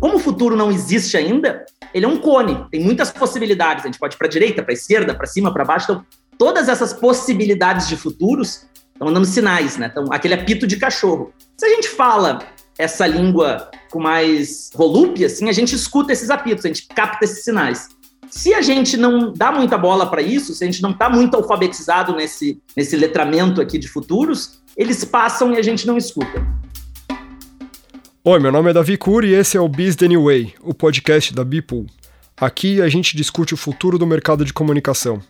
como o futuro não existe ainda, ele é um cone, tem muitas possibilidades. A gente pode ir para a direita, para a esquerda, para cima, para baixo. Então, todas essas possibilidades de futuros estão dando sinais, né? Então, aquele apito de cachorro. Se a gente fala essa língua com mais volúpia, assim, a gente escuta esses apitos, a gente capta esses sinais. Se a gente não dá muita bola para isso, se a gente não está muito alfabetizado nesse, nesse letramento aqui de futuros, eles passam e a gente não escuta. Oi, meu nome é Davi Cury e esse é o Biz The New Way, o podcast da Bipool. Aqui a gente discute o futuro do mercado de comunicação.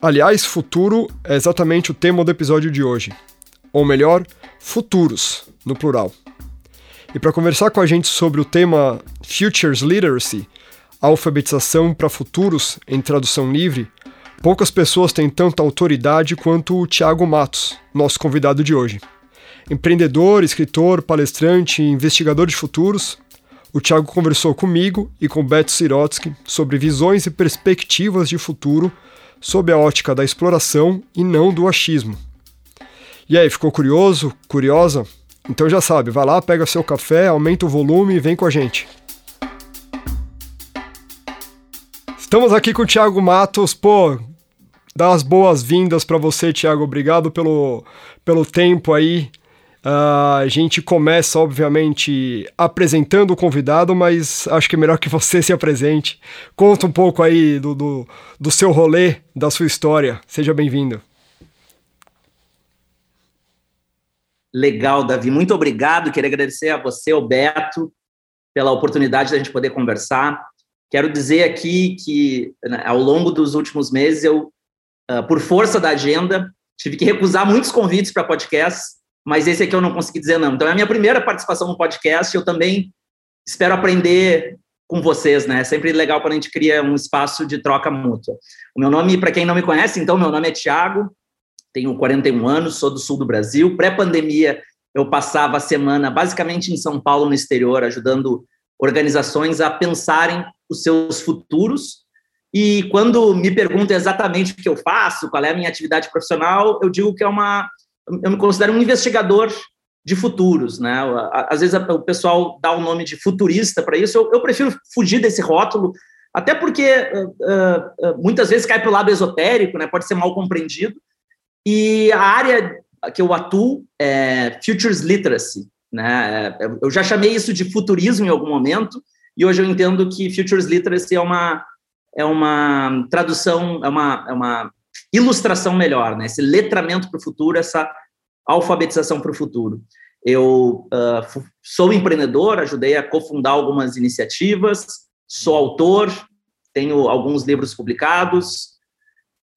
Aliás, futuro é exatamente o tema do episódio de hoje. Ou melhor, futuros, no plural. E para conversar com a gente sobre o tema Futures Literacy, alfabetização para futuros em tradução livre, poucas pessoas têm tanta autoridade quanto o Tiago Matos, nosso convidado de hoje. Empreendedor, escritor, palestrante e investigador de futuros, o Tiago conversou comigo e com Beto Sirotsky sobre visões e perspectivas de futuro sob a ótica da exploração e não do achismo. E aí, ficou curioso? Curiosa? Então já sabe, vai lá, pega seu café, aumenta o volume e vem com a gente. Estamos aqui com o Thiago Matos, pô, dá as boas-vindas para você, Thiago, obrigado pelo, pelo tempo aí. Uh, a gente começa, obviamente, apresentando o convidado, mas acho que é melhor que você se apresente. Conta um pouco aí do, do, do seu rolê, da sua história. Seja bem-vindo. Legal, Davi. Muito obrigado. Queria agradecer a você, o Beto, pela oportunidade da gente poder conversar. Quero dizer aqui que, né, ao longo dos últimos meses, eu, uh, por força da agenda, tive que recusar muitos convites para podcasts, mas esse aqui eu não consegui dizer não. Então, é a minha primeira participação no podcast. Eu também espero aprender com vocês, né? É sempre legal quando a gente cria um espaço de troca mútua. O meu nome, para quem não me conhece, então, meu nome é Tiago, tenho 41 anos, sou do sul do Brasil. Pré-pandemia, eu passava a semana basicamente em São Paulo, no exterior, ajudando organizações a pensarem os seus futuros. E quando me perguntam exatamente o que eu faço, qual é a minha atividade profissional, eu digo que é uma. Eu me considero um investigador de futuros, né? Às vezes o pessoal dá o nome de futurista para isso. Eu, eu, prefiro fugir desse rótulo, até porque uh, uh, muitas vezes cai para o lado esotérico, né? Pode ser mal compreendido. E a área que eu atuo é Futures Literacy. Né? Eu já chamei isso de futurismo em algum momento, e hoje eu entendo que Futures Literacy é uma, é uma tradução, é uma, é uma ilustração melhor, né? esse letramento para o futuro, essa alfabetização para o futuro. Eu uh, sou empreendedor, ajudei a cofundar algumas iniciativas, sou autor, tenho alguns livros publicados,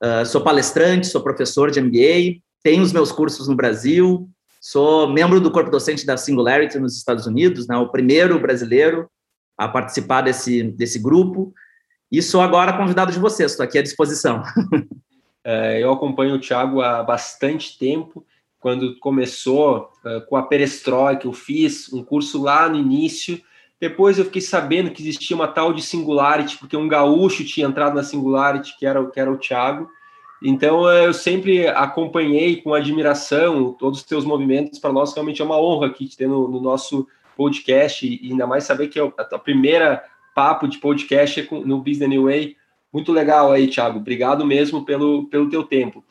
Uh, sou palestrante, sou professor de MBA, tenho os meus cursos no Brasil, sou membro do corpo docente da Singularity nos Estados Unidos, né, o primeiro brasileiro a participar desse, desse grupo, e sou agora convidado de vocês, estou aqui à disposição. É, eu acompanho o Thiago há bastante tempo, quando começou uh, com a perestroika, eu fiz um curso lá no início, depois eu fiquei sabendo que existia uma tal de Singularity, porque um gaúcho tinha entrado na Singularity, que era, que era o Thiago. Então eu sempre acompanhei com admiração todos os teus movimentos. Para nós realmente é uma honra aqui te ter no, no nosso podcast e ainda mais saber que é a, primeira papo de podcast é no Business New Way. Muito legal aí, Thiago. Obrigado mesmo pelo, pelo teu tempo.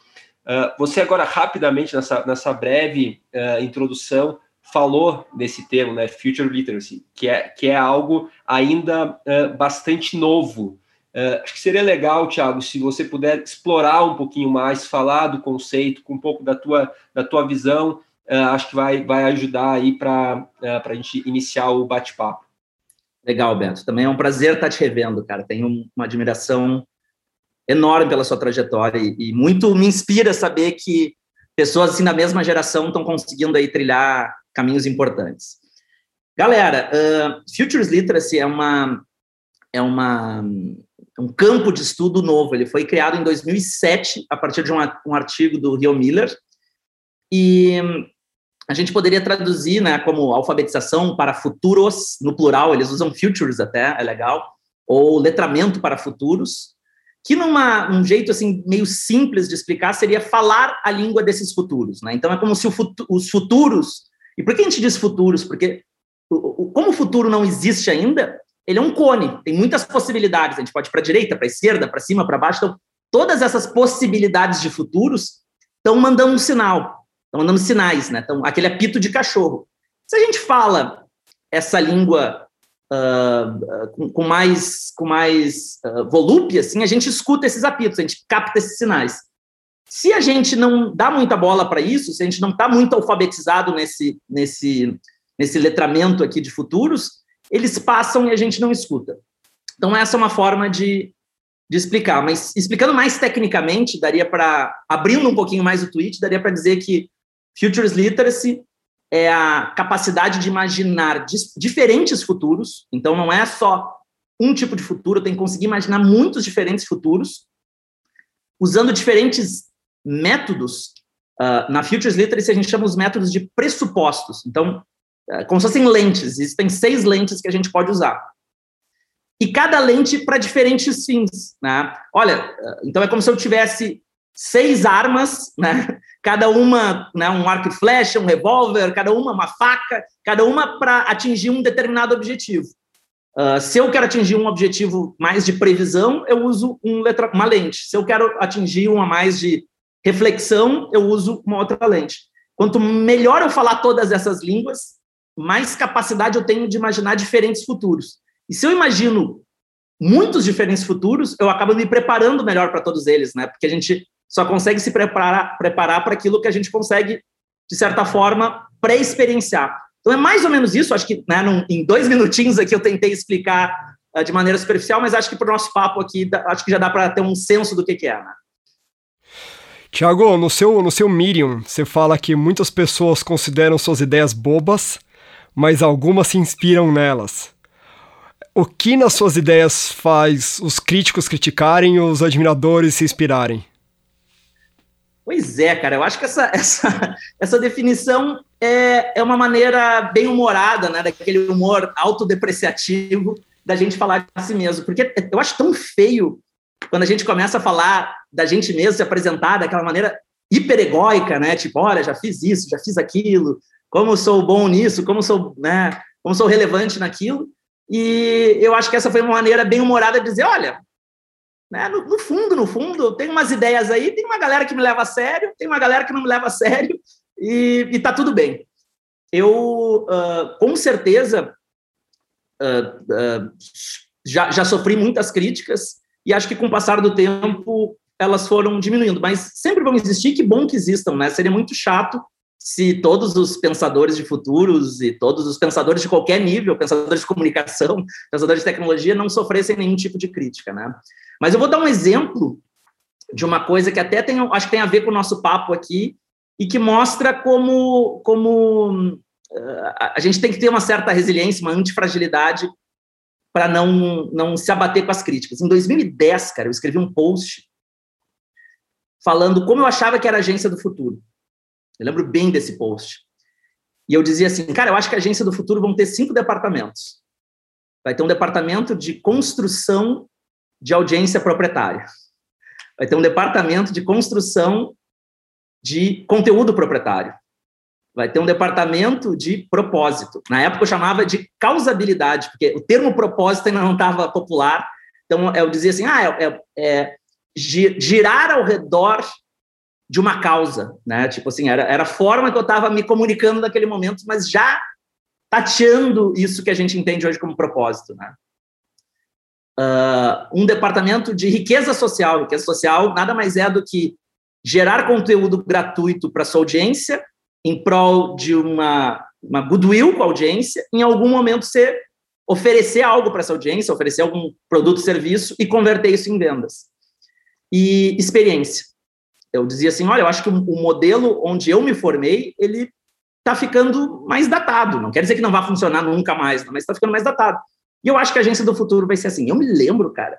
Uh, você agora rapidamente nessa, nessa breve uh, introdução falou desse termo, né, future literacy, que é, que é algo ainda uh, bastante novo. Uh, acho que seria legal, Thiago, se você puder explorar um pouquinho mais, falar do conceito, com um pouco da tua, da tua visão, uh, acho que vai, vai ajudar aí para a gente iniciar o bate-papo. Legal, Beto. Também é um prazer estar te revendo, cara. Tenho uma admiração enorme pela sua trajetória e, e muito me inspira saber que pessoas assim da mesma geração estão conseguindo aí trilhar caminhos importantes. Galera, uh, Futures Literacy é uma é uma um campo de estudo novo. Ele foi criado em 2007 a partir de um, um artigo do Rio Miller e a gente poderia traduzir, né, como alfabetização para futuros no plural. Eles usam futures até, é legal, ou letramento para futuros que numa um jeito assim meio simples de explicar seria falar a língua desses futuros, né? Então é como se futu os futuros e por que a gente diz futuros? Porque como o futuro não existe ainda, ele é um cone, tem muitas possibilidades. A gente pode ir para a direita, para a esquerda, para cima, para baixo. Então, todas essas possibilidades de futuros estão mandando um sinal, estão mandando sinais, né? Então, aquele apito de cachorro. Se a gente fala essa língua uh, com, com, mais, com mais uh, volúpia, assim, a gente escuta esses apitos, a gente capta esses sinais. Se a gente não dá muita bola para isso, se a gente não está muito alfabetizado nesse, nesse, nesse letramento aqui de futuros, eles passam e a gente não escuta. Então, essa é uma forma de, de explicar. Mas explicando mais tecnicamente, daria para, abrindo um pouquinho mais o tweet, daria para dizer que Futures Literacy é a capacidade de imaginar diferentes futuros. Então, não é só um tipo de futuro, tem que conseguir imaginar muitos diferentes futuros, usando diferentes métodos. Uh, na Futures Literacy, a gente chama os métodos de pressupostos. Então, é, como se fossem lentes. Existem seis lentes que a gente pode usar. E cada lente para diferentes fins. Né? Olha, é, então é como se eu tivesse seis armas, né? cada uma né, um arco e flecha, um revólver, cada uma uma faca, cada uma para atingir um determinado objetivo. Uh, se eu quero atingir um objetivo mais de previsão, eu uso um letra, uma lente. Se eu quero atingir uma mais de reflexão, eu uso uma outra lente. Quanto melhor eu falar todas essas línguas, mais capacidade eu tenho de imaginar diferentes futuros. E se eu imagino muitos diferentes futuros, eu acabo me preparando melhor para todos eles, né? Porque a gente só consegue se preparar preparar para aquilo que a gente consegue, de certa forma, pré-experienciar. Então é mais ou menos isso. Acho que né, num, em dois minutinhos aqui eu tentei explicar uh, de maneira superficial, mas acho que para o nosso papo aqui, acho que já dá para ter um senso do que, que é, né? Tiago, no seu, no seu Medium, você fala que muitas pessoas consideram suas ideias bobas, mas algumas se inspiram nelas. O que nas suas ideias faz os críticos criticarem e os admiradores se inspirarem? Pois é, cara, eu acho que essa, essa, essa definição é, é uma maneira bem humorada, né, daquele humor autodepreciativo da gente falar de si mesmo, porque eu acho tão feio quando a gente começa a falar da gente mesmo, se apresentar daquela maneira hiperegóica, né, tipo, olha, já fiz isso, já fiz aquilo, como sou bom nisso, como sou, né, como sou relevante naquilo. E eu acho que essa foi uma maneira bem humorada de dizer, olha, né, no, no, fundo, no fundo, tem umas ideias aí, tem uma galera que me leva a sério, tem uma galera que não me leva a sério, e, e tá tudo bem. Eu, uh, com certeza, uh, uh, já, já sofri muitas críticas, e acho que com o passar do tempo elas foram diminuindo, mas sempre vão existir, que bom que existam, né? Seria muito chato se todos os pensadores de futuros e todos os pensadores de qualquer nível, pensadores de comunicação, pensadores de tecnologia, não sofressem nenhum tipo de crítica, né? Mas eu vou dar um exemplo de uma coisa que até tem, acho que tem a ver com o nosso papo aqui e que mostra como, como uh, a gente tem que ter uma certa resiliência, uma antifragilidade para não, não se abater com as críticas. Em 2010, cara, eu escrevi um post falando como eu achava que era a agência do futuro. Eu lembro bem desse post. E eu dizia assim, cara, eu acho que a agência do futuro vão ter cinco departamentos. Vai ter um departamento de construção de audiência proprietária. Vai ter um departamento de construção de conteúdo proprietário. Vai ter um departamento de propósito. Na época eu chamava de causabilidade, porque o termo propósito ainda não estava popular. Então eu dizia assim, ah, é, é, é girar ao redor de uma causa, né? Tipo assim, era, era a forma que eu estava me comunicando naquele momento, mas já tateando isso que a gente entende hoje como propósito, né? Uh, um departamento de riqueza social. Riqueza social nada mais é do que gerar conteúdo gratuito para sua audiência em prol de uma, uma goodwill com a audiência, em algum momento você oferecer algo para essa audiência, oferecer algum produto, serviço e converter isso em vendas. E experiência eu dizia assim, olha, eu acho que o, modelo onde eu me formei, ele está ficando mais datado. Não quer dizer que não vai funcionar nunca mais, mas está ficando mais datado. E eu acho que a agência do futuro vai ser assim. Eu me lembro, cara,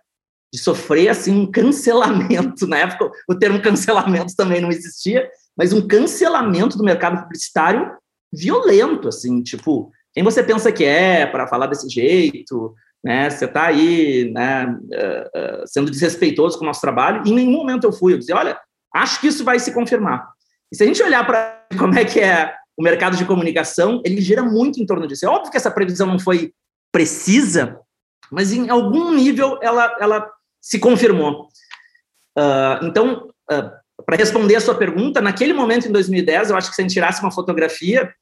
de sofrer assim um cancelamento. Na época, o termo cancelamento também não existia, mas um cancelamento do mercado publicitário violento, assim, tipo, quem você pensa que é para falar desse jeito, né? Você está aí, né, uh, uh, sendo desrespeitoso com o nosso trabalho. E em nenhum momento eu fui. Eu dizia, olha, Acho que isso vai se confirmar. E se a gente olhar para como é que é o mercado de comunicação, ele gira muito em torno disso. É óbvio que essa previsão não foi precisa, mas em algum nível ela, ela se confirmou. Uh, então, uh, para responder a sua pergunta, naquele momento, em 2010, eu acho que se a gente tirasse uma fotografia,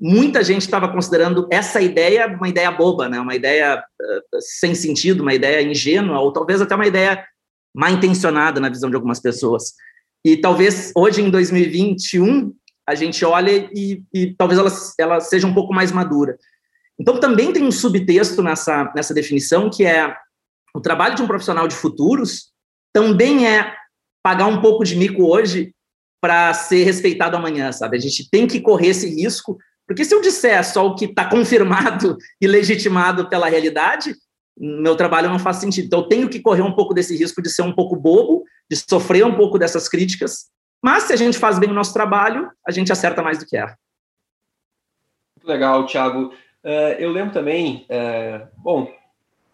muita gente estava considerando essa ideia uma ideia boba, né? uma ideia uh, sem sentido, uma ideia ingênua, ou talvez até uma ideia mal intencionada na visão de algumas pessoas. E talvez hoje, em 2021, a gente olhe e, e talvez ela, ela seja um pouco mais madura. Então, também tem um subtexto nessa, nessa definição, que é o trabalho de um profissional de futuros também é pagar um pouco de mico hoje para ser respeitado amanhã, sabe? A gente tem que correr esse risco, porque se eu disser só o que está confirmado e legitimado pela realidade, meu trabalho não faz sentido. Então, eu tenho que correr um pouco desse risco de ser um pouco bobo, de sofrer um pouco dessas críticas, mas se a gente faz bem o nosso trabalho, a gente acerta mais do que erra. Muito legal, Thiago. Uh, eu lembro também, uh, bom,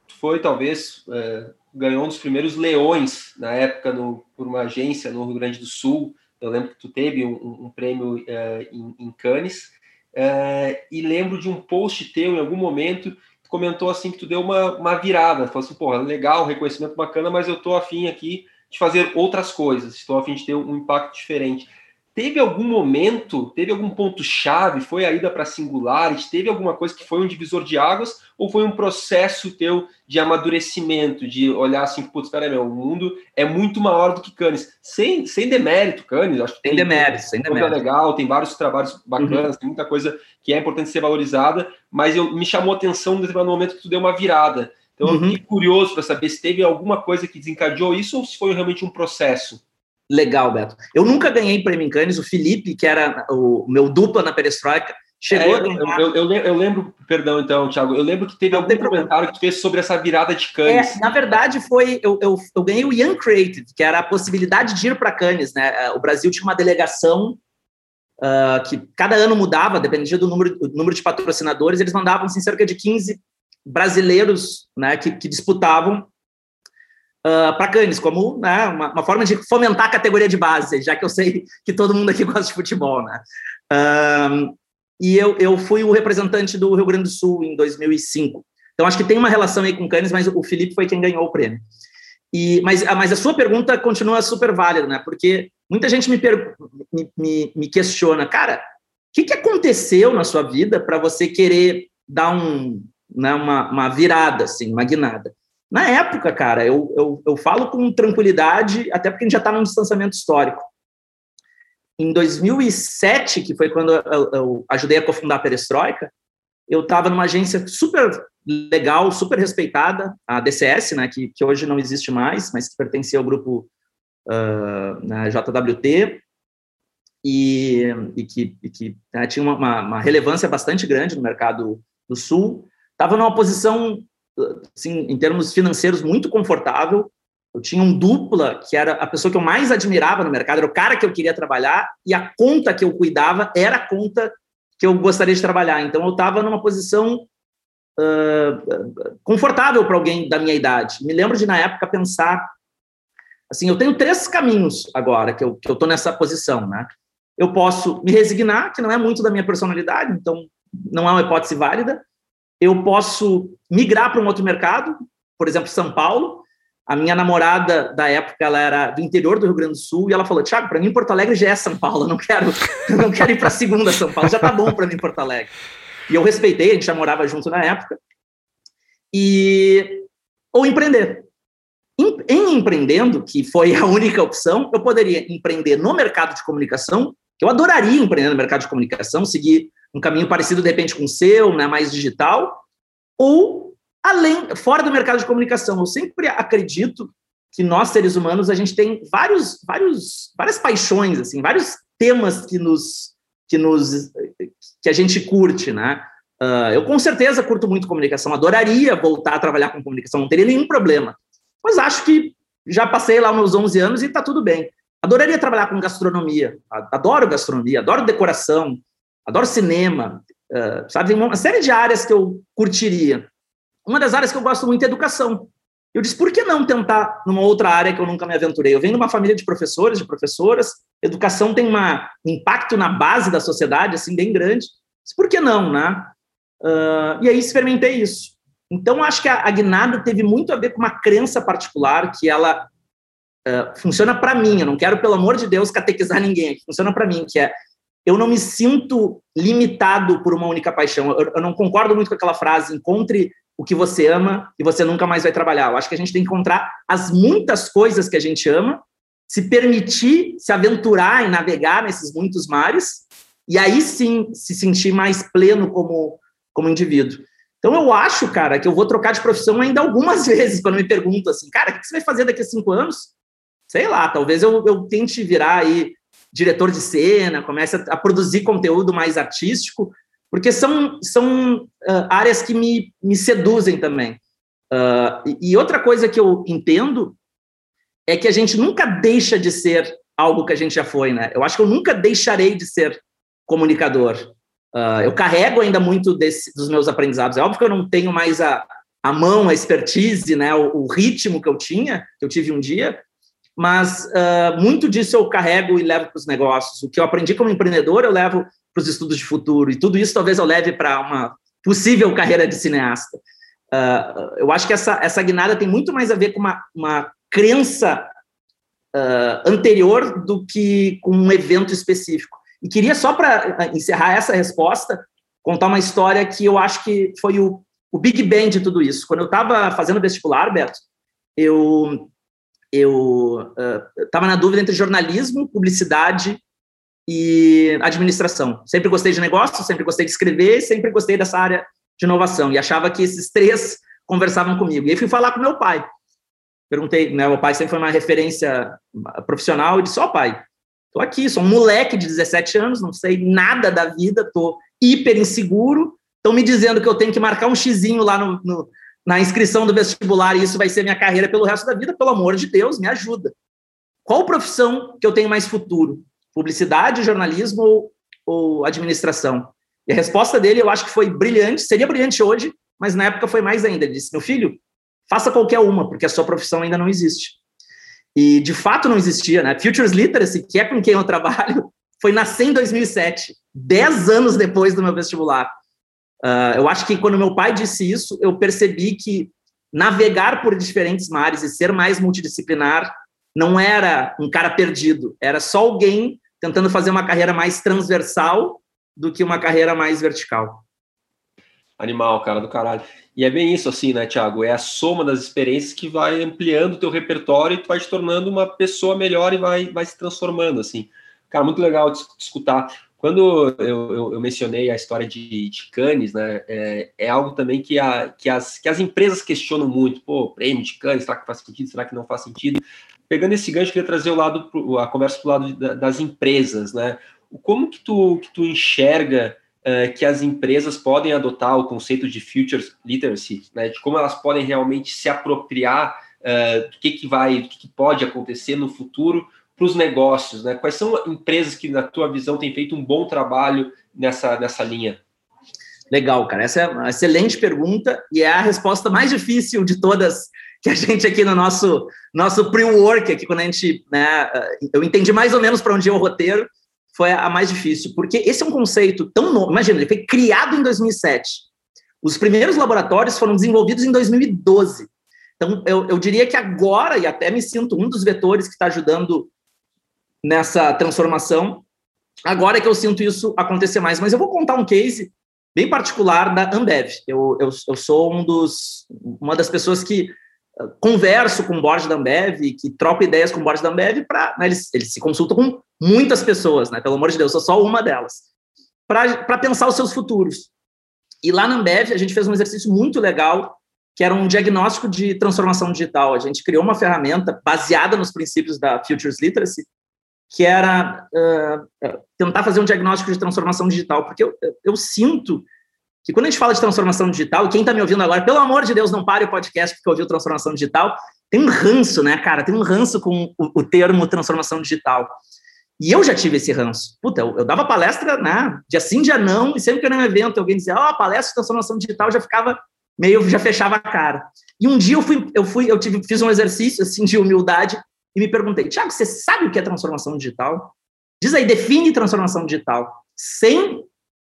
foi talvez, uh, ganhou um dos primeiros leões na época no, por uma agência no Rio Grande do Sul. Eu lembro que tu teve um, um prêmio em, em, Cannes. e lembro de um post teu em algum momento comentou assim que tu deu uma, uma virada, falou assim, porra, legal, reconhecimento bacana, mas eu tô afim aqui de fazer outras coisas, estou afim de ter um impacto diferente. Teve algum momento, teve algum ponto-chave? Foi a ida para Singularity? Teve alguma coisa que foi um divisor de águas? Ou foi um processo teu de amadurecimento, de olhar assim, putz, espera aí, meu, o mundo é muito maior do que Cannes? Sem, sem demérito, Cannes, acho que tem, tem demérito, sem demérito. legal, tem vários trabalhos bacanas, uhum. tem muita coisa que é importante ser valorizada, mas eu, me chamou a atenção no determinado momento que tu deu uma virada. Então, uhum. eu fiquei curioso para saber se teve alguma coisa que desencadeou isso ou se foi realmente um processo. Legal, Beto. Eu nunca ganhei prêmio em Cannes. O Felipe, que era o meu dupla na perestroika, chegou é, a ganhar. Eu, eu, eu, lembro, perdão, então, Thiago, eu lembro que teve algum comentário que tu fez sobre essa virada de Cannes. É, na verdade, foi. Eu, eu, eu ganhei o Young Creative, que era a possibilidade de ir para Cannes. Né? É, o Brasil tinha uma delegação uh, que cada ano mudava, dependia do número, do número de patrocinadores, eles mandavam assim, cerca de 15 brasileiros né, que, que disputavam uh, ah, para Cannes, como né, uma, uma, forma de fomentar a categoria de base, já que eu sei que todo mundo aqui gosta de futebol. Né? Uh, e eu, eu fui o representante do Rio Grande do Sul em 2005. Então, acho que tem uma relação aí com Cannes, mas o Felipe foi quem ganhou o prêmio. E, mas, mas a sua pergunta continua super válida, né? Porque muita gente me, per, me, me, me questiona, cara, o que, que aconteceu na sua vida para você querer dar um, né, uma, uma virada, assim, uma guinada? Na época, cara, eu, eu, eu falo com tranquilidade, até porque a gente já está num distanciamento histórico. Em 2007, que foi quando eu, eu ajudei a cofundar a Perestroika, eu estava numa agência super legal, super respeitada, a DCS, né, que, que hoje não existe mais, mas que pertencia ao grupo uh, na JWT, e, e que, e que né, tinha uma, uma, relevância bastante grande no mercado do Sul. Estava numa posição assim, em termos financeiros, muito confortável. Eu tinha um dupla, que era a pessoa que eu mais admirava no mercado, era o cara que eu queria trabalhar, e a conta que eu cuidava era a conta que eu gostaria de trabalhar. Então, eu estava numa posição uh, confortável para alguém da minha idade. Me lembro de, na época, pensar assim, eu tenho três caminhos agora que eu que eu estou nessa posição, né? Eu posso me resignar, que não é muito da minha personalidade, então não é uma hipótese válida eu posso migrar para um outro mercado, por exemplo, São Paulo. A minha namorada da época, ela era do interior do Rio Grande do Sul, e ela falou: Tiago, para mim Porto Alegre já é São Paulo, eu não quero, não quero ir para a segunda São Paulo, já tá bom para mim Porto Alegre. E eu respeitei, a gente já morava junto na época. E ou empreender. Em, em empreendendo, que foi a única opção, eu poderia empreender no mercado de comunicação, eu adoraria empreender no mercado de comunicação, seguir um caminho parecido, de repente, com o seu, né, mais digital, ou além, fora do mercado de comunicação. Eu sempre acredito que nós, seres humanos, a gente tem vários, vários, várias paixões, assim, vários temas que nos, que nos, que a gente curte, né? Uh, eu com certeza curto muito comunicação, adoraria voltar a trabalhar com comunicação, não teria nenhum problema. Mas acho que já passei lá meus 11 anos e está tudo bem. Adoraria trabalhar com gastronomia, adoro gastronomia, adoro decoração, adoro cinema, uh, sabe? Tem uma série de áreas que eu curtiria. Uma das áreas que eu gosto muito é educação. Eu disse, por que não tentar numa outra área que eu nunca me aventurei? Eu venho de uma família de professores, de professoras, educação tem uma, um impacto na base da sociedade, assim, bem grande. Por que não, né? Uh, e aí experimentei isso. Então, acho que a, a guinada teve muito a ver com uma crença particular que ela uh, funciona para mim. Eu não quero, pelo amor de Deus, catequizar ninguém. Funciona para mim, que é eu não me sinto limitado por uma única paixão. Eu, eu, não concordo muito com aquela frase: encontre o que você ama e você nunca mais vai trabalhar. Eu acho que a gente tem que encontrar as muitas coisas que a gente ama, se permitir se aventurar e navegar nesses muitos mares, e aí sim se sentir mais pleno como, como indivíduo. Então eu acho, cara, que eu vou trocar de profissão ainda algumas vezes quando me perguntam assim, cara, o que você vai fazer daqui a cinco anos? Sei lá, talvez eu, eu tente virar aí diretor de cena, comece a, produzir conteúdo mais artístico, porque são, são uh, áreas que me, me seduzem também. Uh, e, e outra coisa que eu entendo é que a gente nunca deixa de ser algo que a gente já foi, né? Eu acho que eu nunca deixarei de ser comunicador. Uh, eu carrego ainda muito desse, dos meus aprendizados. É óbvio que eu não tenho mais a, a mão, a expertise, né, o, o ritmo que eu tinha, que eu tive um dia, mas uh, muito disso eu carrego e levo para os negócios. O que eu aprendi como empreendedor, eu levo para os estudos de futuro, e tudo isso talvez eu leve para uma possível carreira de cineasta. Uh, eu acho que essa, essa guinada tem muito mais a ver com uma, uma crença uh, anterior do que com um evento específico. E queria, só para encerrar essa resposta, contar uma história que eu acho que foi o, o Big Bang de tudo isso. Quando eu estava fazendo vestibular, Beto, eu eu estava uh, na dúvida entre jornalismo, publicidade e administração. Sempre gostei de negócio, sempre gostei de escrever, sempre gostei dessa área de inovação e achava que esses três conversavam comigo. E aí fui falar com meu pai. Perguntei, né, meu pai sempre foi uma referência profissional e disse: "Ó, oh, pai, tô aqui, sou um moleque de 17 anos, não sei nada da vida, tô hiper inseguro, estão me dizendo que eu tenho que marcar um xizinho lá no, no na inscrição do vestibular e isso vai ser minha carreira pelo resto da vida, pelo amor de Deus, me ajuda. Qual profissão que eu tenho mais futuro? Publicidade, jornalismo ou, ou administração? E a resposta dele eu acho que foi brilhante, seria brilhante hoje, mas na época foi mais ainda. Ele disse: meu filho, faça qualquer uma, porque a sua profissão ainda não existe. E de fato não existia, né? Futures Literacy, que é com quem eu trabalho, foi nascer em 2007, dez anos depois do meu vestibular. Uh, eu acho que quando meu pai disse isso, eu percebi que navegar por diferentes mares e ser mais multidisciplinar não era um cara perdido, era só alguém tentando fazer uma carreira mais transversal do que uma carreira mais vertical. Animal, cara do caralho. E é bem isso, assim, né, Thiago? É a soma das experiências que vai ampliando o teu repertório e tu vai te tornando uma pessoa melhor e vai, vai se transformando, assim. Cara, muito legal de escutar. Quando eu, eu, eu, mencionei a história de, de Cannes, né, é, é, algo também que, a, que, as, que as empresas questionam muito. Pô, prêmio de Cannes, será que faz sentido? Será que não faz sentido? Pegando esse gancho, queria trazer o lado, a conversa para o lado das empresas, né? Como que tu, que tu enxerga uh, que as empresas podem adotar o conceito de futures literacy, né? De como elas podem realmente se apropriar uh, do que, que vai, do que, que pode acontecer no futuro para os negócios, né? Quais são empresas que, na tua visão, têm feito um bom trabalho nessa, nessa linha? Legal, cara. Essa é uma excelente pergunta e é a resposta mais difícil de todas que a gente aqui no nosso nosso pre-work, aqui quando a gente, né, eu entendi mais ou menos para onde ia o roteiro, foi a mais difícil, porque esse é um conceito tão novo. Imagina, ele foi criado em 2007. Os primeiros laboratórios foram desenvolvidos em 2012. Então, eu, eu diria que agora, e até me sinto um dos vetores que está ajudando nessa transformação. Agora é que eu sinto isso acontecer mais, mas eu vou contar um case bem particular da Ambev. Eu, eu, eu sou um dos, uma das pessoas que ah, converso com o board da Ambev, que troca ideias com o board da Ambev, para né, eles, eles se consultam com muitas pessoas, né? Pelo amor de Deus, eu sou só uma delas, para pensar os seus futuros. E lá na Ambev a gente fez um exercício muito legal, que era um diagnóstico de transformação digital. A gente criou uma ferramenta baseada nos princípios da Futures Literacy, que era uh, tentar fazer um diagnóstico de transformação digital, porque eu, eu, sinto que quando a gente fala de transformação digital, e quem está me ouvindo agora, pelo amor de Deus, não pare o podcast porque ouviu transformação digital, tem um ranço, né, cara? Tem um ranço com o, o termo transformação digital. E eu já tive esse ranço. Puta, eu, eu, dava palestra, né, dia sim, dia não, e sempre que eu era um evento, alguém dizia, ó, oh, palestra de transformação digital, já ficava meio, já fechava a cara. E um dia eu fui, eu fui, eu tive, fiz um exercício, assim, de humildade, e me perguntei, Tiago, você sabe o que é transformação digital? Diz aí, define transformação digital. Sem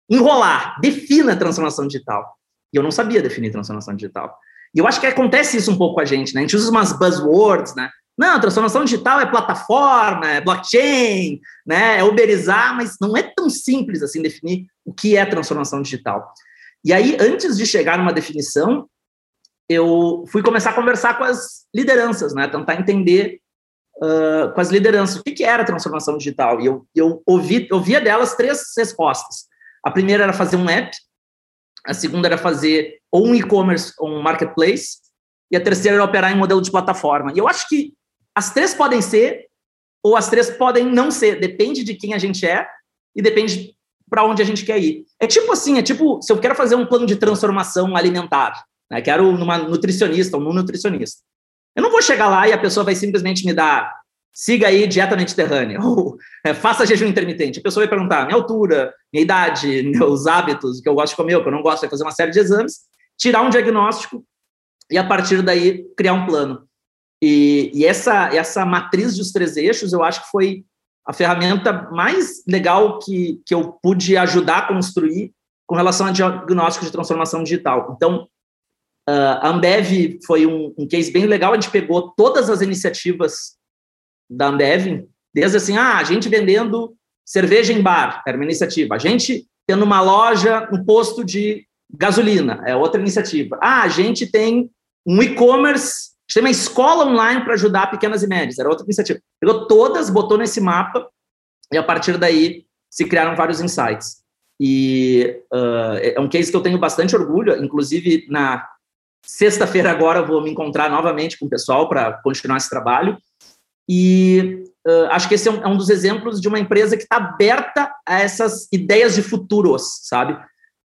enrolar, defina transformação digital. E eu não sabia definir transformação digital. E eu acho que acontece isso um pouco com a gente, né? A gente usa umas buzzwords, né? Não, transformação digital é plataforma, é blockchain, né? É uberizar, mas não é tão simples assim definir o que é transformação digital. E aí, antes de chegar numa definição, eu fui começar a conversar com as lideranças, né? Tentar entender uh, com as lideranças o que, que era transformação digital. E eu, eu ouvi, ouvia delas três respostas. A primeira era fazer um app, a segunda era fazer ou um e-commerce ou um marketplace, e a terceira era operar em modelo de plataforma. E eu acho que as três podem ser, ou as três podem não ser, depende de quem a gente é e depende para onde a gente quer ir. É tipo assim, é tipo, se eu quero fazer um plano de transformação alimentar, né, quero numa nutricionista ou num nutricionista, eu não vou chegar lá e a pessoa vai simplesmente me dar siga aí dieta mediterrânea, ou é, faça jejum intermitente. A pessoa vai perguntar minha altura, minha idade, meus hábitos, o que eu gosto de comer, o que eu não gosto, vai fazer uma série de exames, tirar um diagnóstico e, a partir daí, criar um plano. E, e essa, essa matriz dos três eixos, eu acho que foi a ferramenta mais legal que, que eu pude ajudar a construir com relação a diagnóstico de transformação digital. Então, a Ambev foi um, um case bem legal, a gente pegou todas as iniciativas da Ambev, desde assim, ah, a gente vendendo cerveja em bar, era uma iniciativa. A gente tendo uma loja, um posto de gasolina, é outra iniciativa. Ah, a gente tem um e-commerce, tem uma escola online para ajudar pequenas e médias, era outra iniciativa. Pegou todas, botou nesse mapa, e a partir daí se criaram vários insights. E uh, é um case que eu tenho bastante orgulho, inclusive na sexta-feira agora vou me encontrar novamente com o pessoal para continuar esse trabalho. E uh, acho que esse é um, é um, dos exemplos de uma empresa que está aberta a essas ideias de futuros, sabe?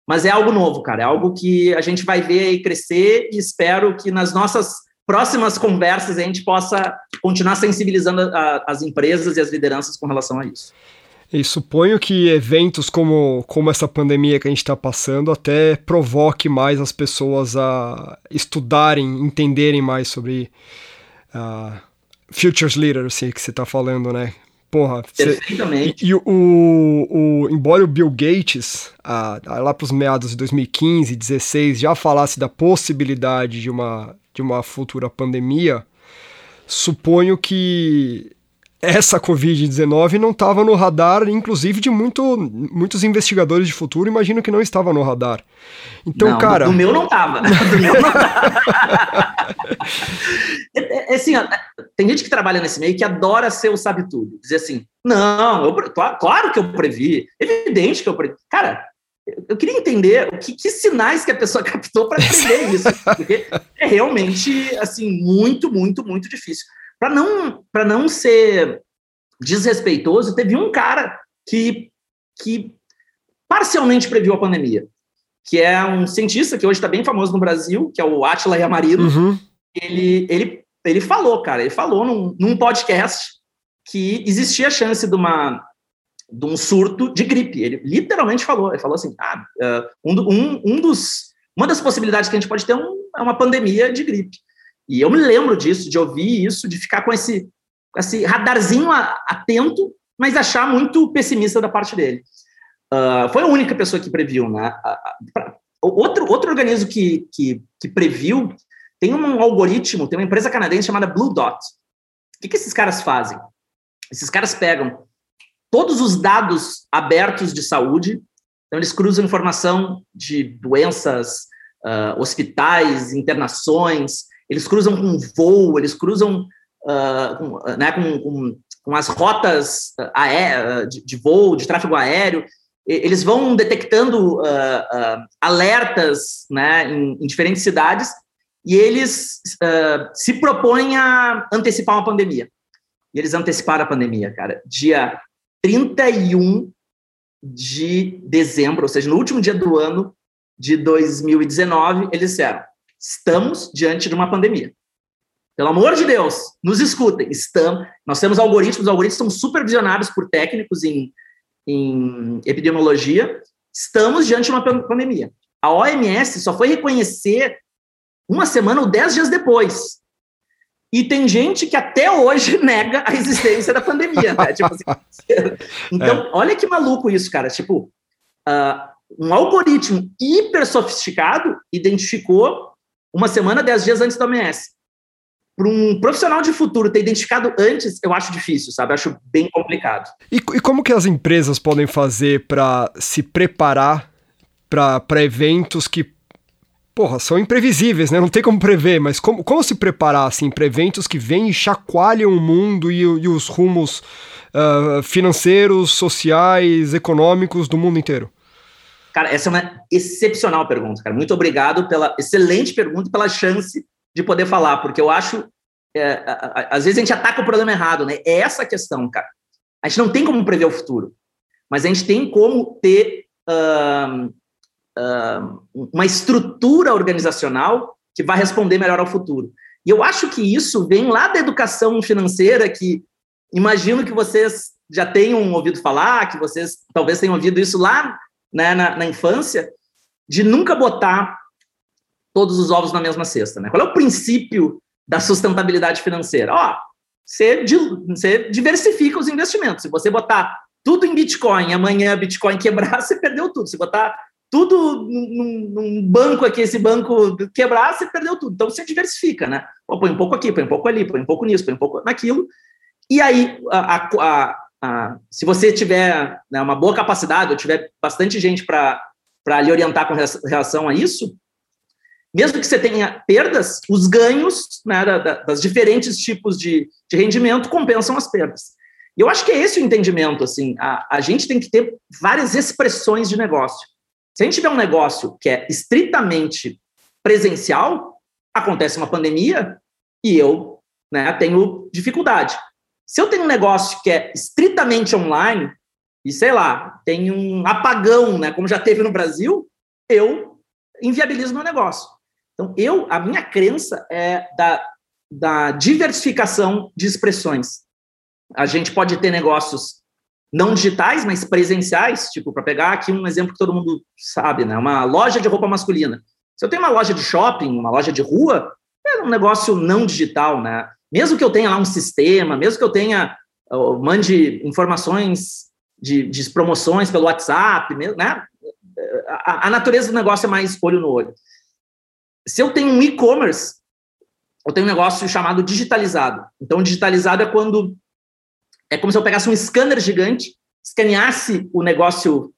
Mas é algo novo, cara. É algo que a gente vai ver aí crescer e espero que nas nossas próximas conversas a gente possa continuar sensibilizando a, as empresas e as lideranças com relação a isso. E suponho que eventos como, como essa pandemia que a gente está passando até provoque mais as pessoas a estudarem, entenderem mais sobre uh, Futures Literacy que você está falando, né? Porra, Perfeitamente. Cê, e, e o, o, embora o Bill Gates, ah, lá para os meados de 2015, 2016, já falasse da possibilidade de uma, de uma futura pandemia, suponho que essa Covid-19 não estava no radar, inclusive de muito, muitos investigadores de futuro, imagino que não estava no radar. Então, não, cara. Do, meu não estava. é, é, assim, ó, tem gente que trabalha nesse meio que adora ser o sabe-tudo. Dizer assim, não, eu, claro que eu previ, evidente que eu previ. Cara, eu queria entender o que, que sinais que a pessoa captou para aprender isso, porque é realmente, assim, muito, muito, muito difícil. Para não, não ser desrespeitoso, teve um cara que, que parcialmente previu a pandemia, que é um cientista que hoje está bem famoso no Brasil, que é o Atila Yamarino. Uhum. Ele, ele, ele falou, cara, ele falou num, num podcast que existia a chance de uma de um surto de gripe. Ele literalmente falou, ele falou assim, ah, uh, um, um, um dos, uma das possibilidades que a gente pode ter é, é uma pandemia de gripe. E eu me lembro disso, de ouvir isso, de ficar com esse, esse radarzinho atento, mas achar muito pessimista da parte dele. Uh, foi a única pessoa que previu, né? Outro, outro organismo que, que, que, previu tem um algoritmo, tem uma empresa canadense chamada Blue Dot. O que, que esses caras fazem? Esses caras pegam todos os dados abertos de saúde, então eles cruzam informação de doenças, uh, hospitais, internações, eles cruzam com voo, eles cruzam uh, com, né, com, com, com, as rotas aé de, de, voo, de tráfego aéreo, eles vão detectando uh, uh, alertas né, em, em, diferentes cidades e eles se propõem a antecipar uma pandemia. E eles anteciparam a pandemia, cara. Dia 31 de dezembro, ou seja, no último dia do ano de 2019, eles disseram: Estamos diante de uma pandemia. Pelo amor de Deus, nos escutem. Estamos, nós temos algoritmos, os algoritmos são supervisionados por técnicos em, em epidemiologia. Estamos diante de uma pandemia. A OMS só foi reconhecer uma semana ou dez dias depois. e tem gente que até hoje nega a existência da pandemia, né? tipo assim, então, é. olha que maluco isso, cara. Tipo, uh, um algoritmo hiper sofisticado identificou uma semana, dez dias antes da OMS. Para um profissional de futuro ter identificado antes, eu acho difícil, sabe? Eu acho bem complicado. E, e como que as empresas podem fazer para se preparar para eventos que porra, são imprevisíveis, né? Não tem como prever, mas como, como se preparar, assim, para eventos que vêm e chacoalham o mundo e, e os rumos uh, financeiros, sociais, econômicos do mundo inteiro? Cara, essa é uma excepcional pergunta, cara. Muito obrigado pela excelente pergunta e pela chance de poder falar, porque eu acho. É, às vezes a gente ataca o problema errado, né? É essa a questão, cara. A gente não tem como prever o futuro, mas a gente tem como ter uh, uh, uma estrutura organizacional que vai responder melhor ao futuro. E eu acho que isso vem lá da educação financeira, que imagino que vocês já tenham ouvido falar, que vocês talvez tenham ouvido isso lá né, na, na, infância, de nunca botar todos os ovos na mesma cesta. Né? Qual é o princípio da sustentabilidade financeira? Ó, você, você diversifica os investimentos. Se você botar tudo em Bitcoin, amanhã Bitcoin quebrar, você perdeu tudo. Se botar tudo num, num, banco aqui, esse banco quebrar, você perdeu tudo. Então você diversifica, né? Pô, põe um pouco aqui, põe um pouco ali, põe um pouco nisso, põe um pouco naquilo. E aí, a, a, a, se você tiver né, uma boa capacidade, ou tiver bastante gente para lhe orientar com relação a isso, mesmo que você tenha perdas, os ganhos né, da, da, das diferentes tipos de, de rendimento compensam as perdas. E eu acho que é esse o entendimento. Assim, a, a gente tem que ter várias expressões de negócio. Se a gente tiver um negócio que é estritamente presencial, acontece uma pandemia e eu né, tenho dificuldade. Se eu tenho um negócio que é estritamente online, e sei lá, tem um apagão, né, como já teve no Brasil, eu inviabilizo meu negócio. Então, eu, a minha crença é da, da diversificação de expressões. A gente pode ter negócios não digitais, mas presenciais, tipo, para pegar aqui um exemplo que todo mundo sabe, né? Uma loja de roupa masculina. Se eu tenho uma loja de shopping, uma loja de rua, é um negócio não digital, né? Mesmo que eu tenha lá um sistema, mesmo que eu tenha, eu mande informações de, de, promoções pelo WhatsApp, né? A, a, natureza do negócio é mais olho no olho. Se eu tenho um e-commerce, eu tenho um negócio chamado digitalizado. Então, digitalizado é quando é como se eu pegasse um scanner gigante, escaneasse o negócio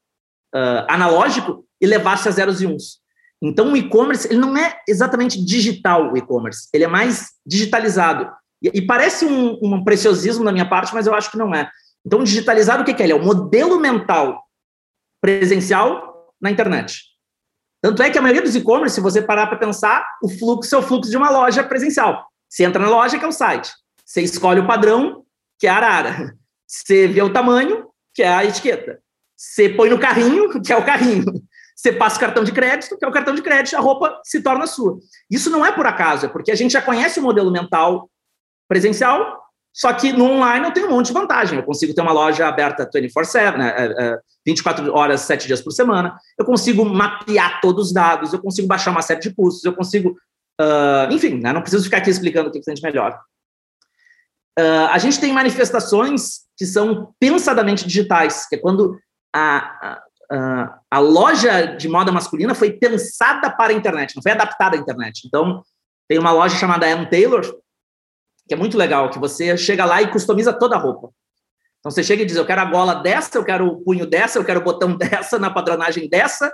uh, analógico e levasse a zeros e uns. Então, o e-commerce ele não é exatamente digital, o e-commerce. Ele é mais digitalizado. E, e parece um, um, preciosismo da minha parte, mas eu acho que não é. Então, digitalizado, o que, que é? Ele é o modelo mental presencial na internet. Tanto é que a maioria dos e-commerce, se você parar para pensar, o fluxo é o fluxo de uma loja presencial. Você entra na loja, que é o site. Você escolhe o padrão, que é a arara. Você vê o tamanho, que é a etiqueta. Você põe no carrinho, que é o carrinho. Você passa o cartão de crédito, que é o cartão de crédito, a roupa se torna sua. Isso não é por acaso, é porque a gente já conhece o modelo mental presencial, só que no online eu tenho um monte de vantagem. Eu consigo ter uma loja aberta 24-7, né, 24 é, é, horas, 7 dias por semana. Eu consigo mapear todos os dados, eu consigo baixar uma série de custos, eu consigo. Uh, enfim, né, não preciso ficar aqui explicando o que a gente melhor. Uh, a gente tem manifestações que são pensadamente digitais, que é quando a, a, a, loja de moda masculina foi pensada para a internet, não foi adaptada à internet. Então, tem uma loja chamada Ann Taylor, que é muito legal, que você chega lá e customiza toda a roupa. Então, você chega e diz, eu quero a gola dessa, eu quero o punho dessa, eu quero o botão dessa, na padronagem dessa,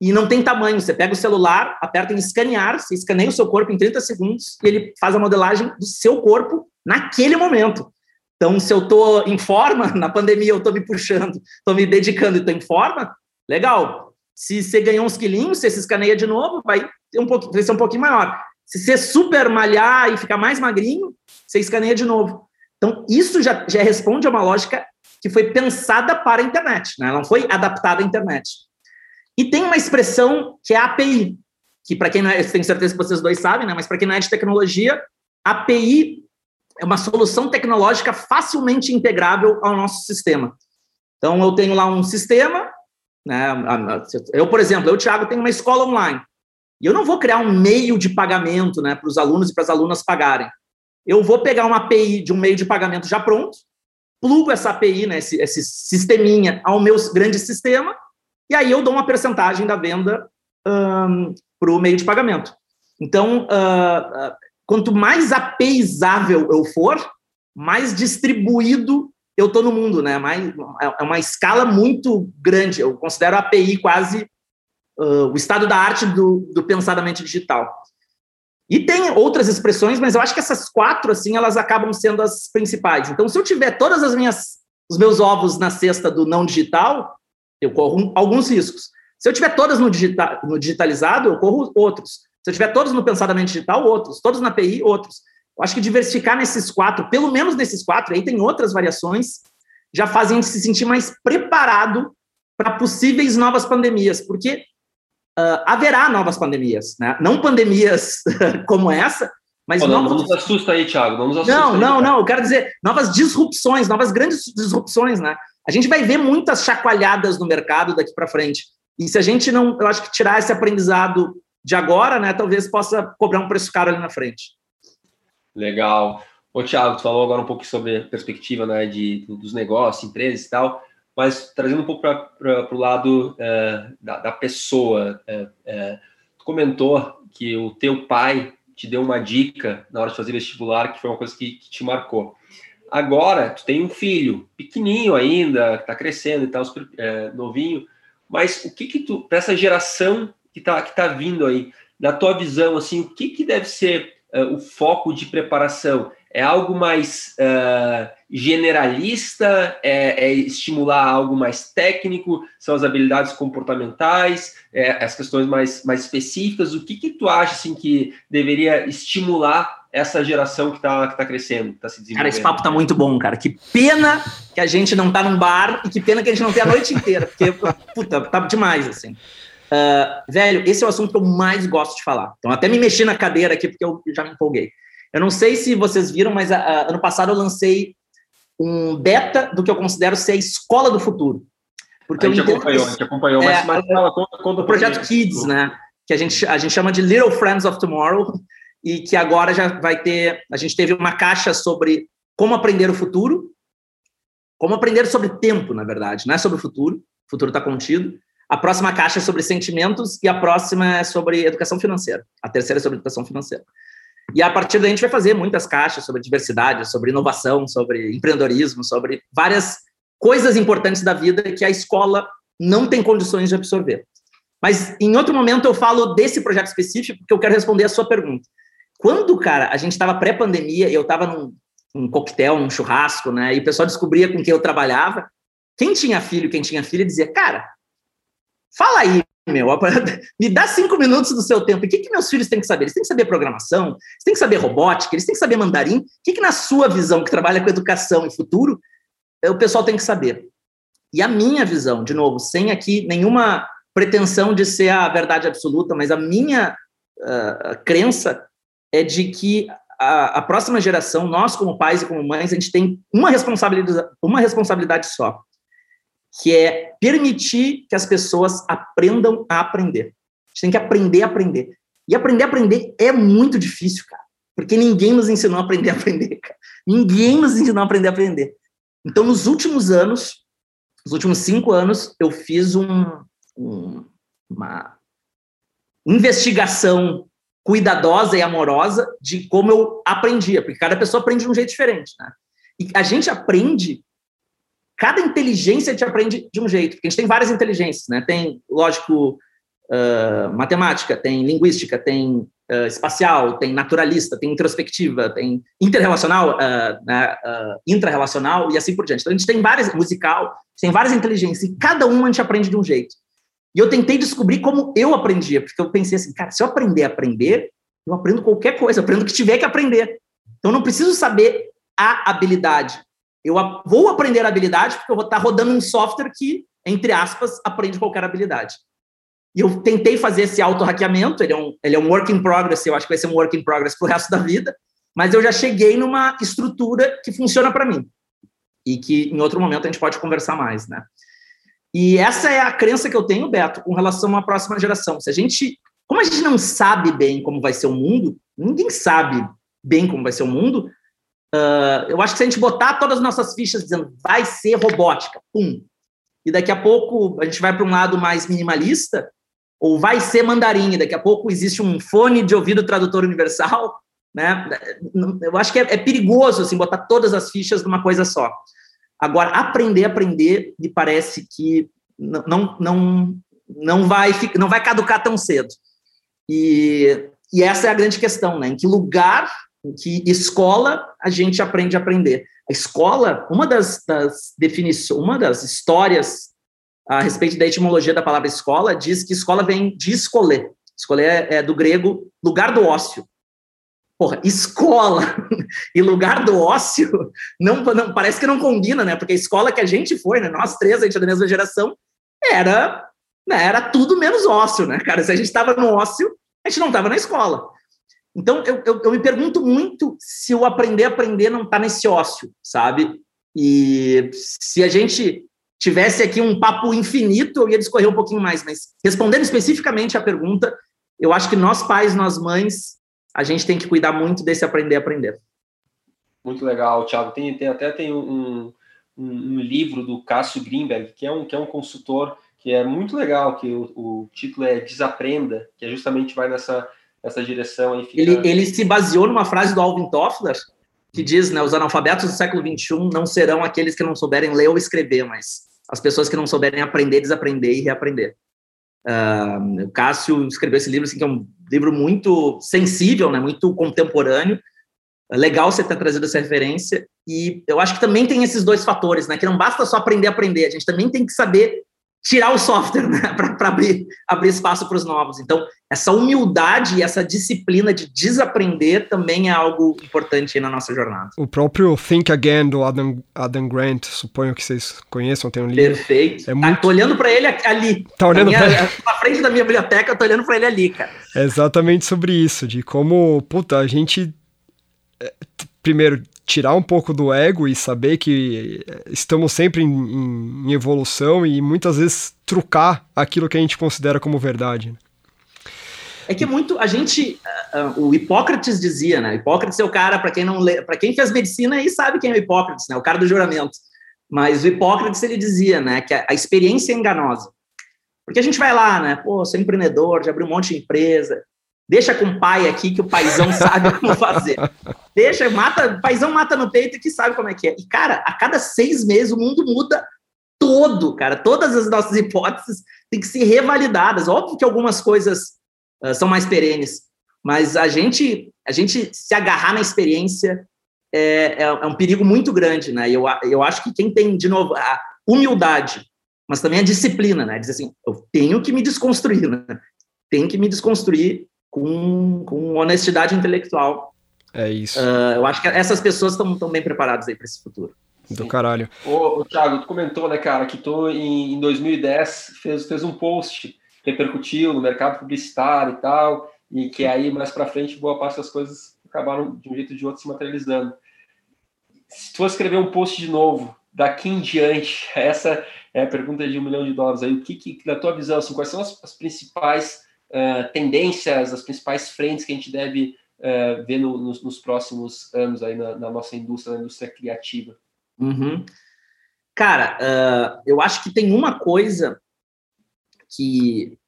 e não tem tamanho. Você pega o celular, aperta em escanear, você escaneia o seu corpo em 30 segundos, e ele faz a modelagem do seu corpo naquele momento. Então, se eu estou em forma, na pandemia eu estou me puxando, estou me dedicando e estou em forma, legal. Se você ganhou uns quilinhos, você se escaneia de novo, vai, ter um pouquinho, vai ser um pouquinho maior. Se você super malhar e ficar mais magrinho, você escaneia de novo. Então, isso já, já responde a uma lógica que foi pensada para a internet, né? não foi adaptada à internet. E tem uma expressão que é API, que para quem não é, tenho certeza que vocês dois sabem, né? mas para quem não é de tecnologia, API é uma solução tecnológica facilmente integrável ao nosso sistema. Então, eu tenho lá um sistema, né? Eu, por exemplo, eu, Thiago, tenho uma escola online. E eu não vou criar um meio de pagamento né, para os alunos e para as alunas pagarem. eu vou pegar uma API de um meio de pagamento já pronto, plugo essa API, né, esse, esse sisteminha, ao meu grande sistema, e aí eu dou uma percentagem da venda um, para o meio de pagamento. Então, uh, quanto mais apeizável eu for, mais distribuído eu estou no mundo, né? Mais, é uma escala muito grande. Eu considero a API quase uh, o estado da arte do, do pensamento digital. E tem outras expressões, mas eu acho que essas quatro, assim, elas acabam sendo as principais. Então, se eu tiver todas as minhas, os meus ovos na cesta do não digital, eu corro alguns riscos. Se eu tiver todas no, digital, no digitalizado, eu corro outros. Se eu tiver todos no pensamento digital, outros. Todos na API, outros. Eu acho que diversificar nesses quatro, pelo menos nesses quatro, aí tem outras variações, já fazem se sentir mais preparado para possíveis novas pandemias, porque uh, haverá novas pandemias, né? Não pandemias como essa, mas oh, não, novas... não nos assusta aí, Thiago, não nos assusta. Não, aí, não, não, eu quero dizer novas disrupções, novas grandes disrupções, né? A gente vai ver muitas chacoalhadas no mercado daqui para frente. E se a gente não, eu acho que tirar esse aprendizado de agora, né, talvez possa cobrar um preço caro ali na frente. Legal. Ô, Thiago, tu falou agora um pouco sobre a perspectiva né, de, dos negócios, empresas e tal, mas trazendo um pouco para o lado é, da, da, pessoa. É, é, tu comentou que o teu pai te deu uma dica na hora de fazer vestibular, que foi uma coisa que, que te marcou. Agora, tu tem um filho, pequenininho ainda, está crescendo e tal, novinho, mas o que que tu, para essa geração que está que tá vindo aí, na tua visão, assim, o que que deve ser o foco de preparação? É algo mais uh, generalista? É, é, estimular algo mais técnico? São as habilidades comportamentais? É, as questões mais, mais específicas? O que, que tu acha assim, que deveria estimular essa geração que está que tá crescendo, que está se desenvolvendo? Cara, esse papo tá muito bom, cara. Que pena que a gente não tá num bar e que pena que a gente não tem a noite inteira, porque, puta, tá demais, assim. Uh, velho, esse é o assunto que eu mais gosto de falar. Então, até me mexi na cadeira aqui, porque eu já me empolguei. Eu não sei se vocês viram, mas uh, ano passado eu lancei um beta do que eu considero ser a escola do futuro. Porque a gente acompanhou, a gente acompanhou, é, mas, fala, conta, conta o projeto Kids, né? Que a gente, a gente chama de Little Friends of Tomorrow, e que agora já vai ter. A gente teve uma caixa sobre como aprender o futuro, como aprender sobre tempo, na verdade, não é sobre o futuro, o futuro está contido. A próxima caixa é sobre sentimentos e a próxima é sobre educação financeira. A terceira é sobre educação financeira. E a partir daí a gente vai fazer muitas caixas sobre diversidade, sobre inovação, sobre empreendedorismo, sobre várias coisas importantes da vida que a escola não tem condições de absorver. Mas em outro momento eu falo desse projeto específico porque eu quero responder a sua pergunta. Quando, cara, a gente estava pré-pandemia eu estava num, num coquetel, num churrasco, né, e o pessoal descobria com quem eu trabalhava, quem tinha filho, quem tinha filha dizia, cara, Fala aí, meu, me dá cinco minutos do seu tempo. o que, que meus filhos têm que saber? Eles têm que saber programação, eles têm que saber robótica, eles têm que saber mandarim. O que, que na sua visão, que trabalha com educação e futuro, o pessoal tem que saber? E a minha visão, de novo, sem aqui nenhuma pretensão de ser a verdade absoluta, mas a minha uh, crença é de que a, a, próxima geração, nós como pais e como mães, a gente tem uma responsabilidade, uma responsabilidade só, que é permitir que as pessoas aprendam a aprender. A gente tem que aprender a aprender. E aprender a aprender é muito difícil, cara, porque ninguém nos ensinou a aprender a aprender, cara. Ninguém nos ensinou a aprender a aprender. Então, nos últimos anos, nos últimos cinco anos, eu fiz um, um, uma investigação cuidadosa e amorosa de como eu aprendia, porque cada pessoa aprende de um jeito diferente, né? E a gente aprende cada inteligência te aprende de um jeito, porque a gente tem várias inteligências, né? Tem, lógico, uh, matemática, tem linguística, tem uh, espacial, tem naturalista, tem introspectiva, tem interrelacional, uh, né, intrarrelacional e assim por diante. Então, a gente tem várias, musical, tem várias inteligências, e cada uma a gente aprende de um jeito. E eu tentei descobrir como eu aprendia, porque eu pensei assim, cara, se eu aprender a aprender, eu aprendo qualquer coisa, eu aprendo o que tiver que aprender. Então, eu não preciso saber a habilidade, eu vou aprender habilidade porque eu vou estar rodando um software que, entre aspas, aprende qualquer habilidade. E eu tentei fazer esse auto-hackeamento, ele, é um, ele é um work in progress, eu acho que vai ser um work in progress para o resto da vida, mas eu já cheguei numa estrutura que funciona para mim. E que em outro momento a gente pode conversar mais, né? E essa é a crença que eu tenho, Beto, com relação à próxima geração. Se a gente, como a gente não sabe bem como vai ser o mundo, ninguém sabe bem como vai ser o mundo, Uh, eu acho que se a gente botar todas as nossas fichas dizendo vai ser robótica, pum, e daqui a pouco a gente vai para um lado mais minimalista, ou vai ser mandarim, e daqui a pouco existe um fone de ouvido tradutor universal, né? Eu acho que é, é perigoso assim botar todas as fichas numa coisa só. Agora, aprender, aprender, me parece que não, não, não, vai, não vai caducar tão cedo. E, e essa é a grande questão, né? Em que lugar, que escola a gente aprende a aprender? A escola, uma das, das definições, uma das histórias a respeito da etimologia da palavra escola diz que escola vem de escolher. Escolher é do grego lugar do ócio. Porra, escola e lugar do ócio não, não, parece que não combina, né? Porque a escola que a gente foi, né? Nós três, a gente é da mesma geração, era, né, era tudo menos ócio, né, cara? Se a gente estava no ócio, a gente não estava na escola. Então, eu, eu, eu, me pergunto muito se o aprender a aprender não está nesse ócio, sabe? E se a gente tivesse aqui um papo infinito, eu ia discorrer um pouquinho mais, mas respondendo especificamente a pergunta, eu acho que nós pais, nós mães, a gente tem que cuidar muito desse aprender a aprender. Muito legal, Thiago. Tem, tem até tem um, um, um, livro do Cássio Greenberg, que é um, que é um consultor que é muito legal, que o, o título é Desaprenda, que é justamente vai nessa, nessa direção. Fica... ele, ele se baseou numa frase do Alvin Toffler, que diz, né, os analfabetos do século XXI não serão aqueles que não souberem ler ou escrever, mas as pessoas que não souberem aprender, desaprender e reaprender. Uh, o Cássio escreveu esse livro, assim, que é um livro muito sensível, né, muito contemporâneo, legal você ter trazido essa referência, e eu acho que também tem esses dois fatores, né, que não basta só aprender a aprender, a gente também tem que saber tirar o software né, para abrir, abrir espaço para os novos. Então, essa humildade e essa disciplina de desaprender também é algo importante na nossa jornada. O próprio Think Again do Adam, Adam Grant, suponho que vocês conheçam, tem um livro. Perfeito. É muito... Ah, tô olhando para ele ali. Tá olhando para ele? Na frente da minha biblioteca, eu tô olhando para ele ali, cara. É exatamente sobre isso, de como, puta, a gente é, primeiro tirar um pouco do ego e saber que eh, estamos sempre em, em, evolução e muitas vezes trucar aquilo que a gente considera como verdade. Né? É que muito a gente, uh, o Hipócrates dizia, né? Hipócrates é o cara para quem não para quem fez medicina aí sabe quem é o Hipócrates, né? O cara do juramento. Mas o Hipócrates ele dizia, né, que a, a experiência é enganosa. Porque a gente vai lá, né? Pô, sou empreendedor, já abri um monte de empresa, Deixa com o pai aqui que o paizão sabe como fazer. Deixa, mata, paizão mata no peito que sabe como é que é. E, cara, a cada seis meses o mundo muda todo, cara. Todas as nossas hipóteses têm que ser revalidadas. Óbvio que algumas coisas uh, são mais perenes, mas a gente, a gente se agarrar na experiência é, é, é um perigo muito grande, né? E eu, eu acho que quem tem, de novo, a humildade, mas também a disciplina, né? Dizer assim, eu tenho que me desconstruir, né? Tenho que me desconstruir com, com honestidade intelectual. É isso. Uh, eu acho que essas pessoas estão bem preparadas aí para esse futuro. Do caralho. Ô, ô, Thiago, tu comentou, né, cara, que tu em, em 2010 fez, fez um post, repercutiu no mercado publicitário e tal, e que aí mais para frente boa parte das coisas acabaram de um jeito ou de outro se materializando. Se tu escrever um post de novo, daqui em diante, essa é a pergunta de um milhão de dólares aí, o que, que na tua visão, assim, quais são as, as principais uh, tendências, as principais frentes que a gente deve uh, ver no, nos, nos, próximos anos aí na, na, nossa indústria, na indústria criativa? Uhum. Cara, uh, eu acho que tem uma coisa que,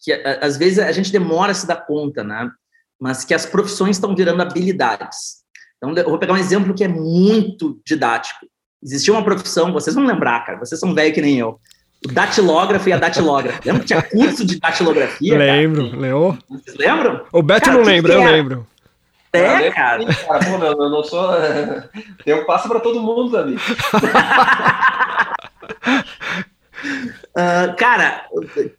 que às vezes a gente demora a se dar conta, né? Mas que as profissões estão virando habilidades. Então, eu vou pegar um exemplo que é muito didático. Existia uma profissão, vocês vão lembrar, cara, vocês são velho que nem eu o datilógrafo e a datilógrafa. Lembra que tinha curso de datilografia? Lembro, Leo. Vocês lembram? O Beto cara, não lembra, eu lembro. É, cara. cara pô, meu, eu não sou. Eu passo para todo mundo, amigo. Uh, cara,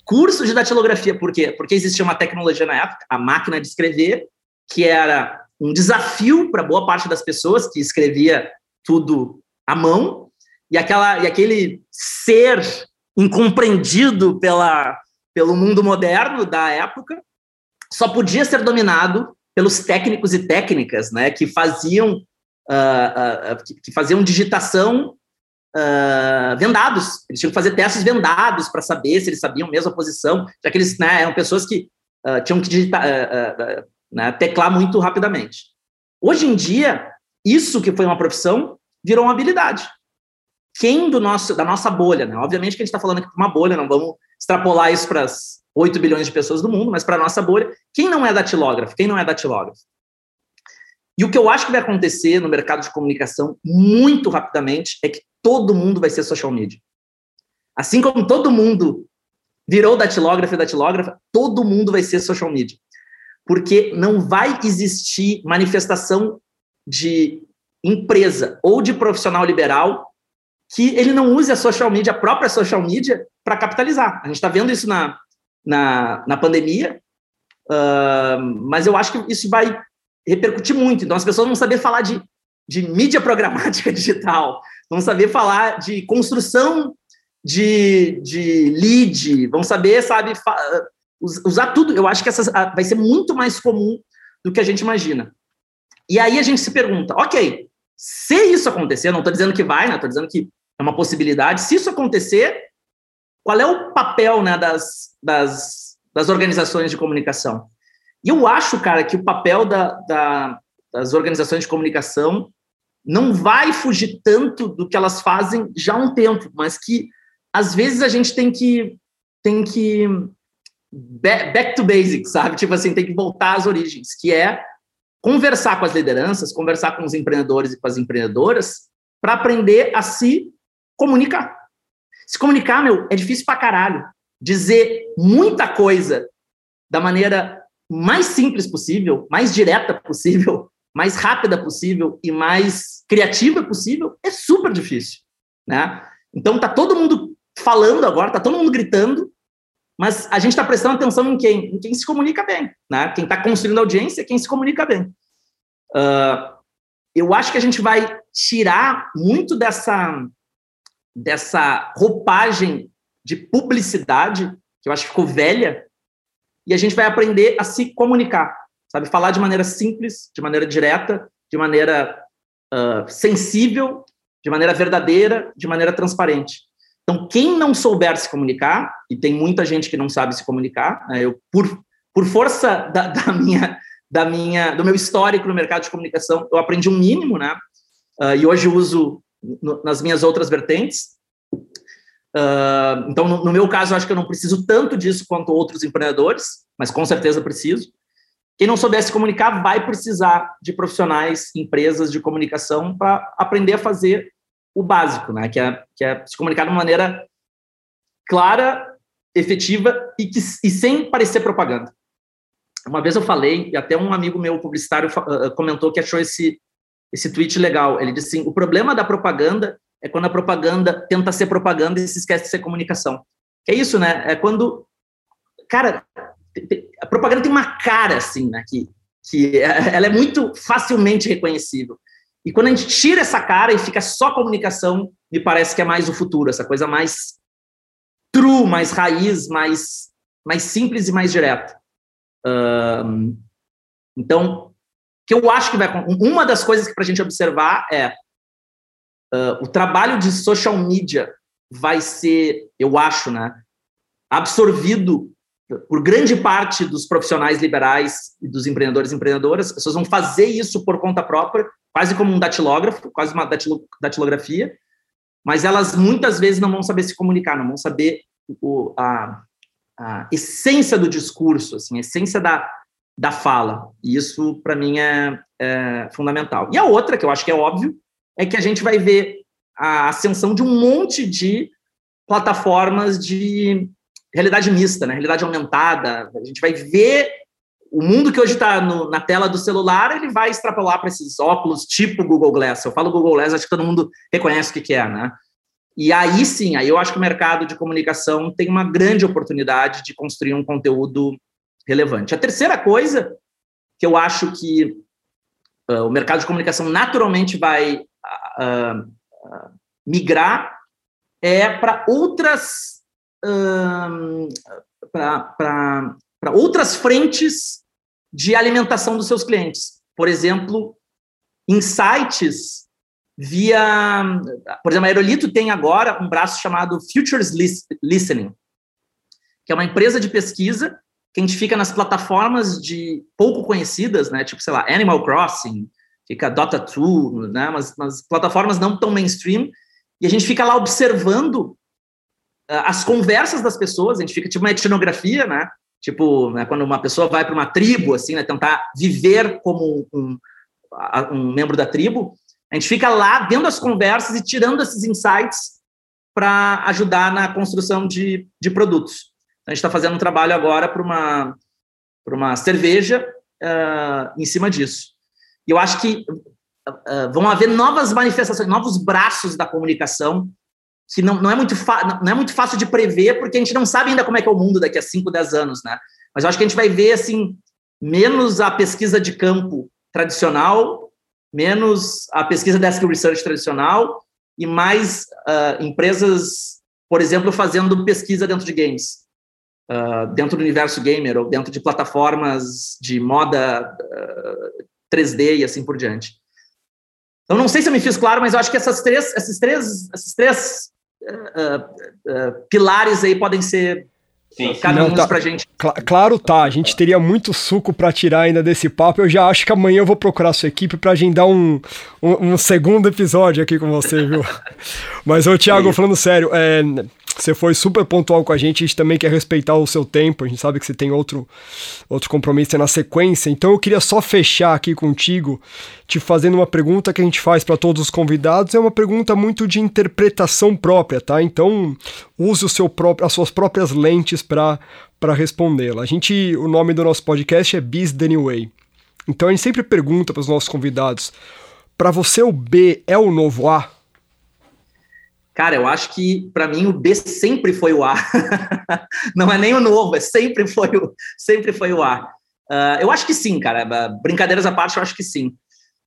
curso de datilografia, por quê? Porque existia uma tecnologia na época, a máquina de escrever, que era um desafio para boa parte das pessoas que escrevia tudo à mão, e, aquela, e aquele ser incompreendido pela, pelo mundo moderno da época, só podia ser dominado pelos técnicos e técnicas, né, que faziam uh, uh, que, que, faziam digitação uh, vendados. Eles tinham que fazer testes vendados para saber se eles sabiam mesmo a posição, já que eles né, eram pessoas que tinham que digitar, né, teclar muito rapidamente. Hoje em dia, isso que foi uma profissão virou uma habilidade. Quem do nosso, da nossa bolha, né? Obviamente que a gente está falando aqui de uma bolha, não vamos extrapolar isso para as 8 bilhões de pessoas do mundo, mas para a nossa bolha, quem não é datilógrafo? Quem não é datilógrafo? E o que eu acho que vai acontecer no mercado de comunicação muito rapidamente é que todo mundo vai ser social media. Assim como todo mundo virou datilógrafo e datilógrafa, todo mundo vai ser social media. Porque não vai existir manifestação de empresa ou de profissional liberal que ele não use a social media, a própria social media, para capitalizar. A gente está vendo isso na, na, na pandemia, uh, mas eu acho que isso vai repercutir muito. Então, as pessoas vão saber falar de, de mídia programática digital, vão saber falar de construção de, de lead, vão saber, sabe, usar tudo. Eu acho que essa vai ser muito mais comum do que a gente imagina. E aí a gente se pergunta, ok, se isso acontecer, não estou dizendo que vai, né? Estou dizendo que é uma possibilidade. Se isso acontecer, qual é o papel né, das, das, das organizações de comunicação? E eu acho, cara, que o papel da, da, das organizações de comunicação não vai fugir tanto do que elas fazem já há um tempo, mas que às vezes a gente tem que tem que back to basics, sabe? Tipo assim, tem que voltar às origens, que é conversar com as lideranças, conversar com os empreendedores e com as empreendedoras para aprender a se comunicar. Se comunicar, meu, é difícil pra caralho. Dizer muita coisa da maneira mais simples possível, mais direta possível, mais rápida possível e mais criativa possível, é super difícil, né? Então tá todo mundo falando agora, tá todo mundo gritando, mas a gente está prestando atenção em quem? Em quem se comunica bem, né? Quem está construindo audiência é quem se comunica bem. Uh, eu acho que a gente vai tirar muito dessa dessa roupagem de publicidade que eu acho que ficou velha e a gente vai aprender a se comunicar, sabe? Falar de maneira simples, de maneira direta, de maneira uh, sensível, de maneira verdadeira, de maneira transparente. Então, quem não souber se comunicar, e tem muita gente que não sabe se comunicar, né, eu, por, por força da, da, minha, da minha, do meu histórico no mercado de comunicação, eu aprendi um mínimo, né? Uh, e hoje uso nas minhas outras vertentes. Uh, então, no, no, meu caso, eu acho que eu não preciso tanto disso quanto outros empreendedores, mas com certeza preciso. Quem não souber se comunicar vai precisar de profissionais, empresas de comunicação para aprender a fazer o básico, né? Que é, que é se comunicar de uma maneira clara, efetiva e, que, e sem parecer propaganda. Uma vez eu falei, e até um amigo meu publicitário uh, comentou que achou esse, esse tweet legal. Ele disse assim: o problema da propaganda é quando a propaganda tenta ser propaganda e se esquece de ser comunicação. É isso, né? É quando. Cara, a propaganda tem uma cara, assim, né? Que, que é, ela é muito facilmente reconhecível. E quando a gente tira essa cara e fica só comunicação, me parece que é mais o futuro, essa coisa mais true, mais raiz, mais, mais simples e mais direta. Então, que eu acho que vai. Uma das coisas que para a gente observar é Uh, o trabalho de social media vai ser, eu acho, né, absorvido por grande parte dos profissionais liberais e dos empreendedores e empreendedoras. As pessoas vão fazer isso por conta própria, quase como um datilógrafo, quase uma datilo, datilografia, mas elas muitas vezes não vão saber se comunicar, não vão saber o, a, a essência do discurso, assim, a essência da, da fala. E isso, para mim, é, é fundamental. E a outra, que eu acho que é óbvio, é que a gente vai ver a ascensão de um monte de plataformas de realidade mista, né? realidade aumentada. A gente vai ver o mundo que hoje está na tela do celular, ele vai extrapolar para esses óculos tipo Google Glass. Eu falo Google Glass, acho que todo mundo reconhece o que, que é, né? E aí sim, aí eu acho que o mercado de comunicação tem uma grande oportunidade de construir um conteúdo relevante. A terceira coisa que eu acho que uh, o mercado de comunicação naturalmente vai uh, migrar é para outras para outras frentes de alimentação dos seus clientes. Por exemplo, insights via, por exemplo, a Aerolito tem agora um braço chamado Futures Listening, que é uma empresa de pesquisa que a gente fica nas plataformas de pouco conhecidas, né, tipo, sei lá, Animal Crossing, fica Dota 2, né? Mas, mas plataformas não tão mainstream, e a gente fica lá observando uh, as conversas das pessoas, a gente fica tipo uma etnografia, né? Tipo, né, quando uma pessoa vai para uma tribo, assim, né, tentar viver como um, um membro da tribo, a gente fica lá vendo as conversas e tirando esses insights para ajudar na construção de, de produtos. A gente está fazendo um trabalho agora para uma, uma cerveja uh, em cima disso. E eu acho que uh, vão haver novas manifestações, novos braços da comunicação que não, não, é muito não é muito fácil de prever, porque a gente não sabe ainda como é que é o mundo daqui a 5, 10 anos, né? Mas eu acho que a gente vai ver, assim, menos a pesquisa de campo tradicional, menos a pesquisa desk research tradicional e mais uh, empresas, por exemplo, fazendo pesquisa dentro de games, uh, dentro do universo gamer ou dentro de plataformas de moda uh, 3D e assim por diante. Então, não sei se eu me fiz claro, mas eu acho que essas três, esses três, esses três uh, pilares aí podem ser Sim, caminhos tá, pra gente. Cl claro, tá. A gente teria muito suco para tirar ainda desse papo. Eu já acho que amanhã eu vou procurar sua equipe para agendar um, um, um, segundo episódio aqui com você, viu? Mas, ô, Thiago, falando sério, é, você foi super pontual com a gente, a gente também quer respeitar o seu tempo, a gente sabe que você tem outro, outro compromisso na sequência, então eu queria só fechar aqui contigo, te fazendo uma pergunta que a gente faz para todos os convidados, é uma pergunta muito de interpretação própria, tá? Então use o seu próprio, as suas próprias lentes para respondê-la. A gente, o nome do nosso podcast é Biz the New Way. Então a gente sempre pergunta para os nossos convidados, para você o B é o novo A? Cara, eu acho que para mim o B sempre foi o A. não é nem o novo, é sempre foi o, sempre foi o A. Uh, eu acho que sim, cara. Brincadeiras à parte, eu acho que sim.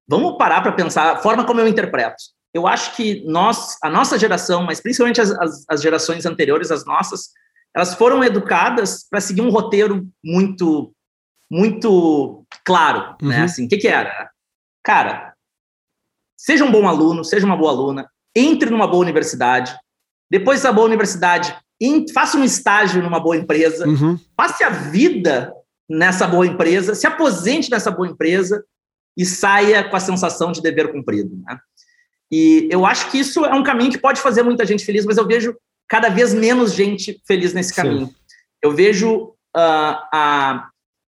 Vamos parar para pensar a forma como eu interpreto. Eu acho que nós, a nossa geração, mas principalmente as, as, as gerações anteriores, as nossas, elas foram educadas para seguir um roteiro muito, muito claro, né? uhum. né? Assim, o que, que era? Cara, seja um bom aluno, seja uma boa aluna, entre numa boa universidade, depois da boa universidade, faça um estágio numa boa empresa, uhum. passe a vida nessa boa empresa, se aposente nessa boa empresa e saia com a sensação de dever cumprido. Né? E eu acho que isso é um caminho que pode fazer muita gente feliz, mas eu vejo cada vez menos gente feliz nesse caminho. Sim. Eu vejo uh, a,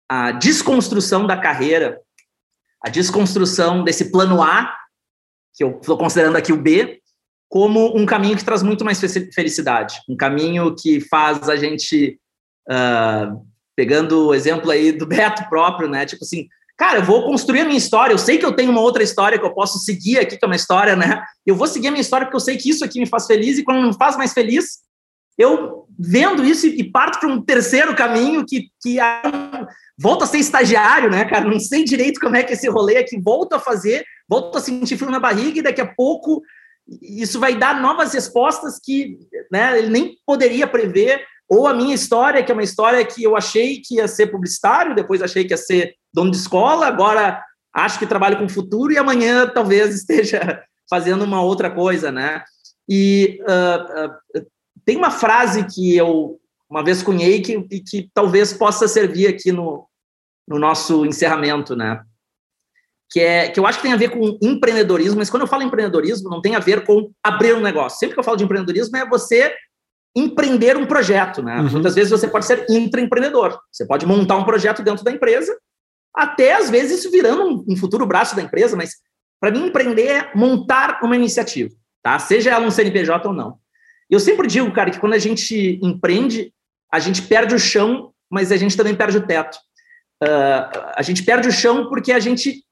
a desconstrução da carreira, a desconstrução desse plano A, que eu estou considerando aqui o B, como um caminho que traz muito mais felicidade, um caminho que faz a gente, uh, pegando o exemplo aí do Beto próprio, né? Tipo assim, cara, eu vou construir a minha história, eu sei que eu tenho uma outra história que eu posso seguir aqui, que é uma história, né? Eu vou seguir a minha história porque eu sei que isso aqui me faz feliz e quando me faz mais feliz, eu vendo isso e parto para um terceiro caminho que, que volta a ser estagiário, né, cara? Não sei direito como é que esse rolê aqui volta a fazer, volta a sentir frio na barriga e daqui a pouco isso vai dar novas respostas que né, ele nem poderia prever, ou a minha história, que é uma história que eu achei que ia ser publicitário, depois achei que ia ser dono de escola, agora acho que trabalho com o futuro e amanhã talvez esteja fazendo uma outra coisa, né? E uh, uh, tem uma frase que eu uma vez cunhei que, que talvez possa servir aqui no, no nosso encerramento, né? Que, é, que eu acho que tem a ver com empreendedorismo, mas quando eu falo empreendedorismo, não tem a ver com abrir um negócio. Sempre que eu falo de empreendedorismo, é você empreender um projeto, né? Uhum. Muitas vezes você pode ser intraempreendedor. Você pode montar um projeto dentro da empresa, até às vezes isso virando um, um futuro braço da empresa, mas para mim empreender é montar uma iniciativa, tá? Seja ela um CNPJ ou não. Eu sempre digo, cara, que quando a gente empreende, a gente perde o chão, mas a gente também perde o teto. Uh, a gente perde o chão porque a gente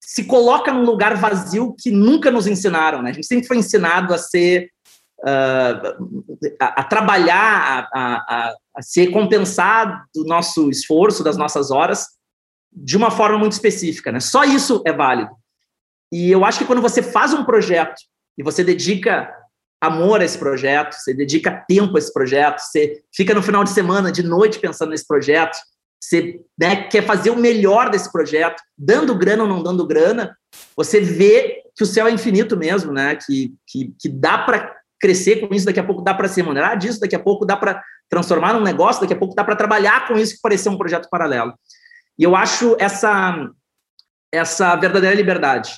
se coloca num lugar vazio que nunca nos ensinaram, né? A gente sempre foi ensinado a ser, uh, a, a, trabalhar, a, a, a ser compensado do nosso esforço, das nossas horas, de uma forma muito específica, né? Só isso é válido. E eu acho que quando você faz um projeto e você dedica amor a esse projeto, você dedica tempo a esse projeto, você fica no final de semana, de noite pensando nesse projeto, você né, quer fazer o melhor desse projeto, dando grana ou não dando grana, você vê que o céu é infinito mesmo, né? Que, que, que dá para crescer com isso, daqui a pouco dá para se remunerar disso, daqui a pouco dá para transformar num negócio, daqui a pouco dá para trabalhar com isso que parecia um projeto paralelo. E eu acho essa essa verdadeira liberdade.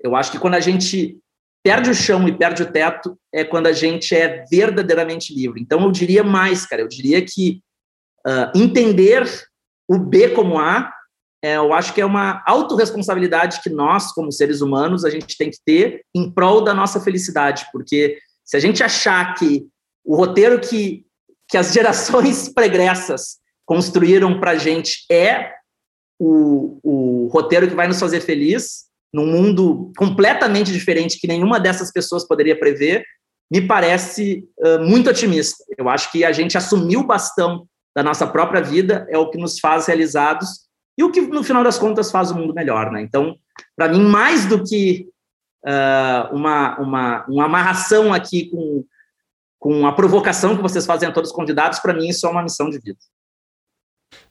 Eu acho que quando a gente perde o chão e perde o teto é quando a gente é verdadeiramente livre. Então, eu diria mais, cara, eu diria que uh, entender o B como A, é, eu acho que é uma autorresponsabilidade que nós, como seres humanos, a gente tem que ter em prol da nossa felicidade, porque se a gente achar que o roteiro que, que as gerações pregressas construíram para a gente é o, o roteiro que vai nos fazer feliz, num mundo completamente diferente que nenhuma dessas pessoas poderia prever, me parece uh, muito otimista. Eu acho que a gente assumiu o bastão da nossa própria vida é o que nos faz realizados e o que, no final das contas, faz o mundo melhor. Né? Então, para mim, mais do que uh, uma, uma, uma amarração aqui com, com a provocação que vocês fazem a todos os convidados, para mim, isso é uma missão de vida.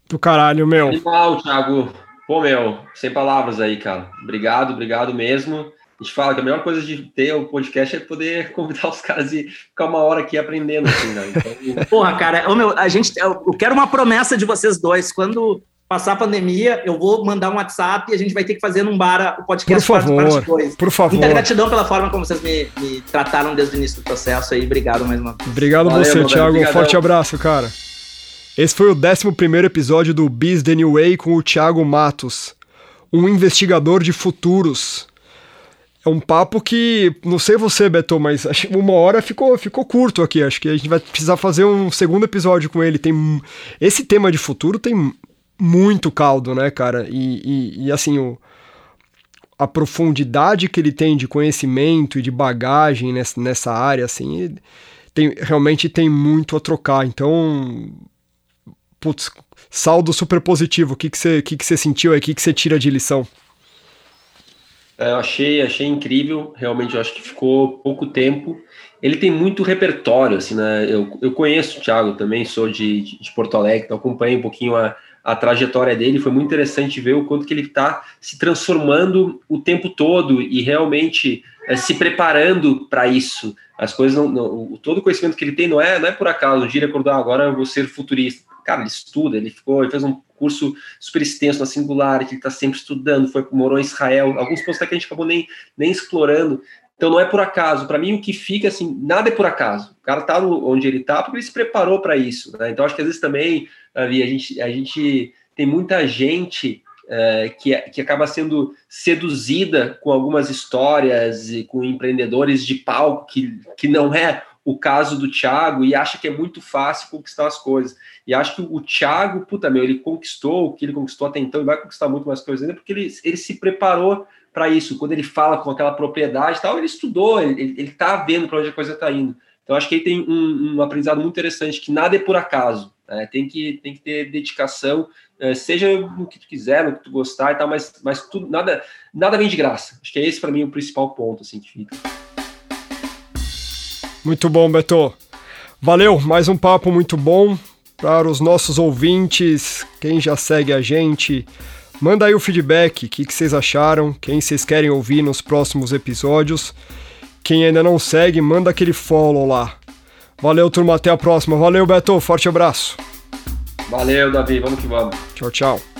Do caralho, meu. Animal, Thiago. Pô, meu, sem palavras aí, cara. Obrigado, obrigado mesmo. A gente fala que a melhor coisa de ter o podcast é poder convidar os caras e ficar uma hora aqui aprendendo, assim, né? Então... Porra, cara, ô, meu, a gente, eu quero uma promessa de vocês dois. Quando passar a pandemia, eu vou mandar um WhatsApp e a gente vai ter que fazer num bar o podcast por favor, parte 2. Por favor. Muita gratidão pela forma como vocês me, me, trataram desde o início do processo aí. Obrigado mais uma vez. Obrigado Valeu, você, Thiago. Um forte abraço, cara. Esse foi o 11 episódio do Biz The New Way com o Thiago Matos, um investigador de futuros. É um papo que, não sei você, Beto, mas uma hora ficou, ficou curto aqui. Acho que a gente vai precisar fazer um segundo episódio com ele. Tem Esse tema de futuro tem muito caldo, né, cara? E, e, e assim, o, a profundidade que ele tem de conhecimento e de bagagem nessa, nessa área, assim, tem, realmente tem muito a trocar. Então, putz, saldo super positivo. O que, que, você, que, que você sentiu aí? O que, que você tira de lição? É, eu achei, achei incrível, realmente eu acho que ficou pouco tempo. Ele tem muito repertório, assim, né? Eu, eu conheço o Thiago também, sou de, de Porto Alegre, então acompanho um pouquinho a, a trajetória dele. Foi muito interessante ver o quanto que ele está se transformando o tempo todo e realmente é, se preparando para isso. As coisas não, não, todo o conhecimento que ele tem não é, não é por acaso. O Gira acordou ah, agora eu vou ser futurista cara, ele estuda, ele ficou, ele fez um curso super extenso na Singular, que ele está sempre estudando, foi morou em Israel, alguns pontos que a gente acabou nem, nem explorando. Então não é por acaso. Para mim o que fica assim, nada é por acaso. O cara está onde ele está porque ele se preparou para isso. Né? Então acho que às vezes também, a gente, a gente tem muita gente é, que, que acaba sendo seduzida com algumas histórias e com empreendedores de palco que, que não é o caso do Thiago e acha que é muito fácil conquistar as coisas. E acho que o Thiago, puta meu, ele conquistou o que ele conquistou até então e vai conquistar muito mais coisas ainda, porque ele, ele se preparou para isso. Quando ele fala com aquela propriedade tal, ele estudou, ele, ele tá vendo para onde a coisa está indo. Então acho que ele tem um, um, aprendizado muito interessante, que nada é por acaso. Né? Tem, que, tem que ter dedicação, eh, seja no que tu quiser, no que tu gostar e tal, mas, mas tudo, nada, nada vem de graça. Acho que é esse para mim o principal ponto assim, que fica. Muito bom, Beto. Valeu, mais um papo muito bom. Para os nossos ouvintes, quem já segue a gente, manda aí o feedback, o que, que vocês acharam, quem vocês querem ouvir nos próximos episódios. Quem ainda não segue, manda aquele follow lá. Valeu, turma, até a próxima. Valeu, Beto, forte abraço. Valeu, Davi, vamos que vamos. Tchau, tchau.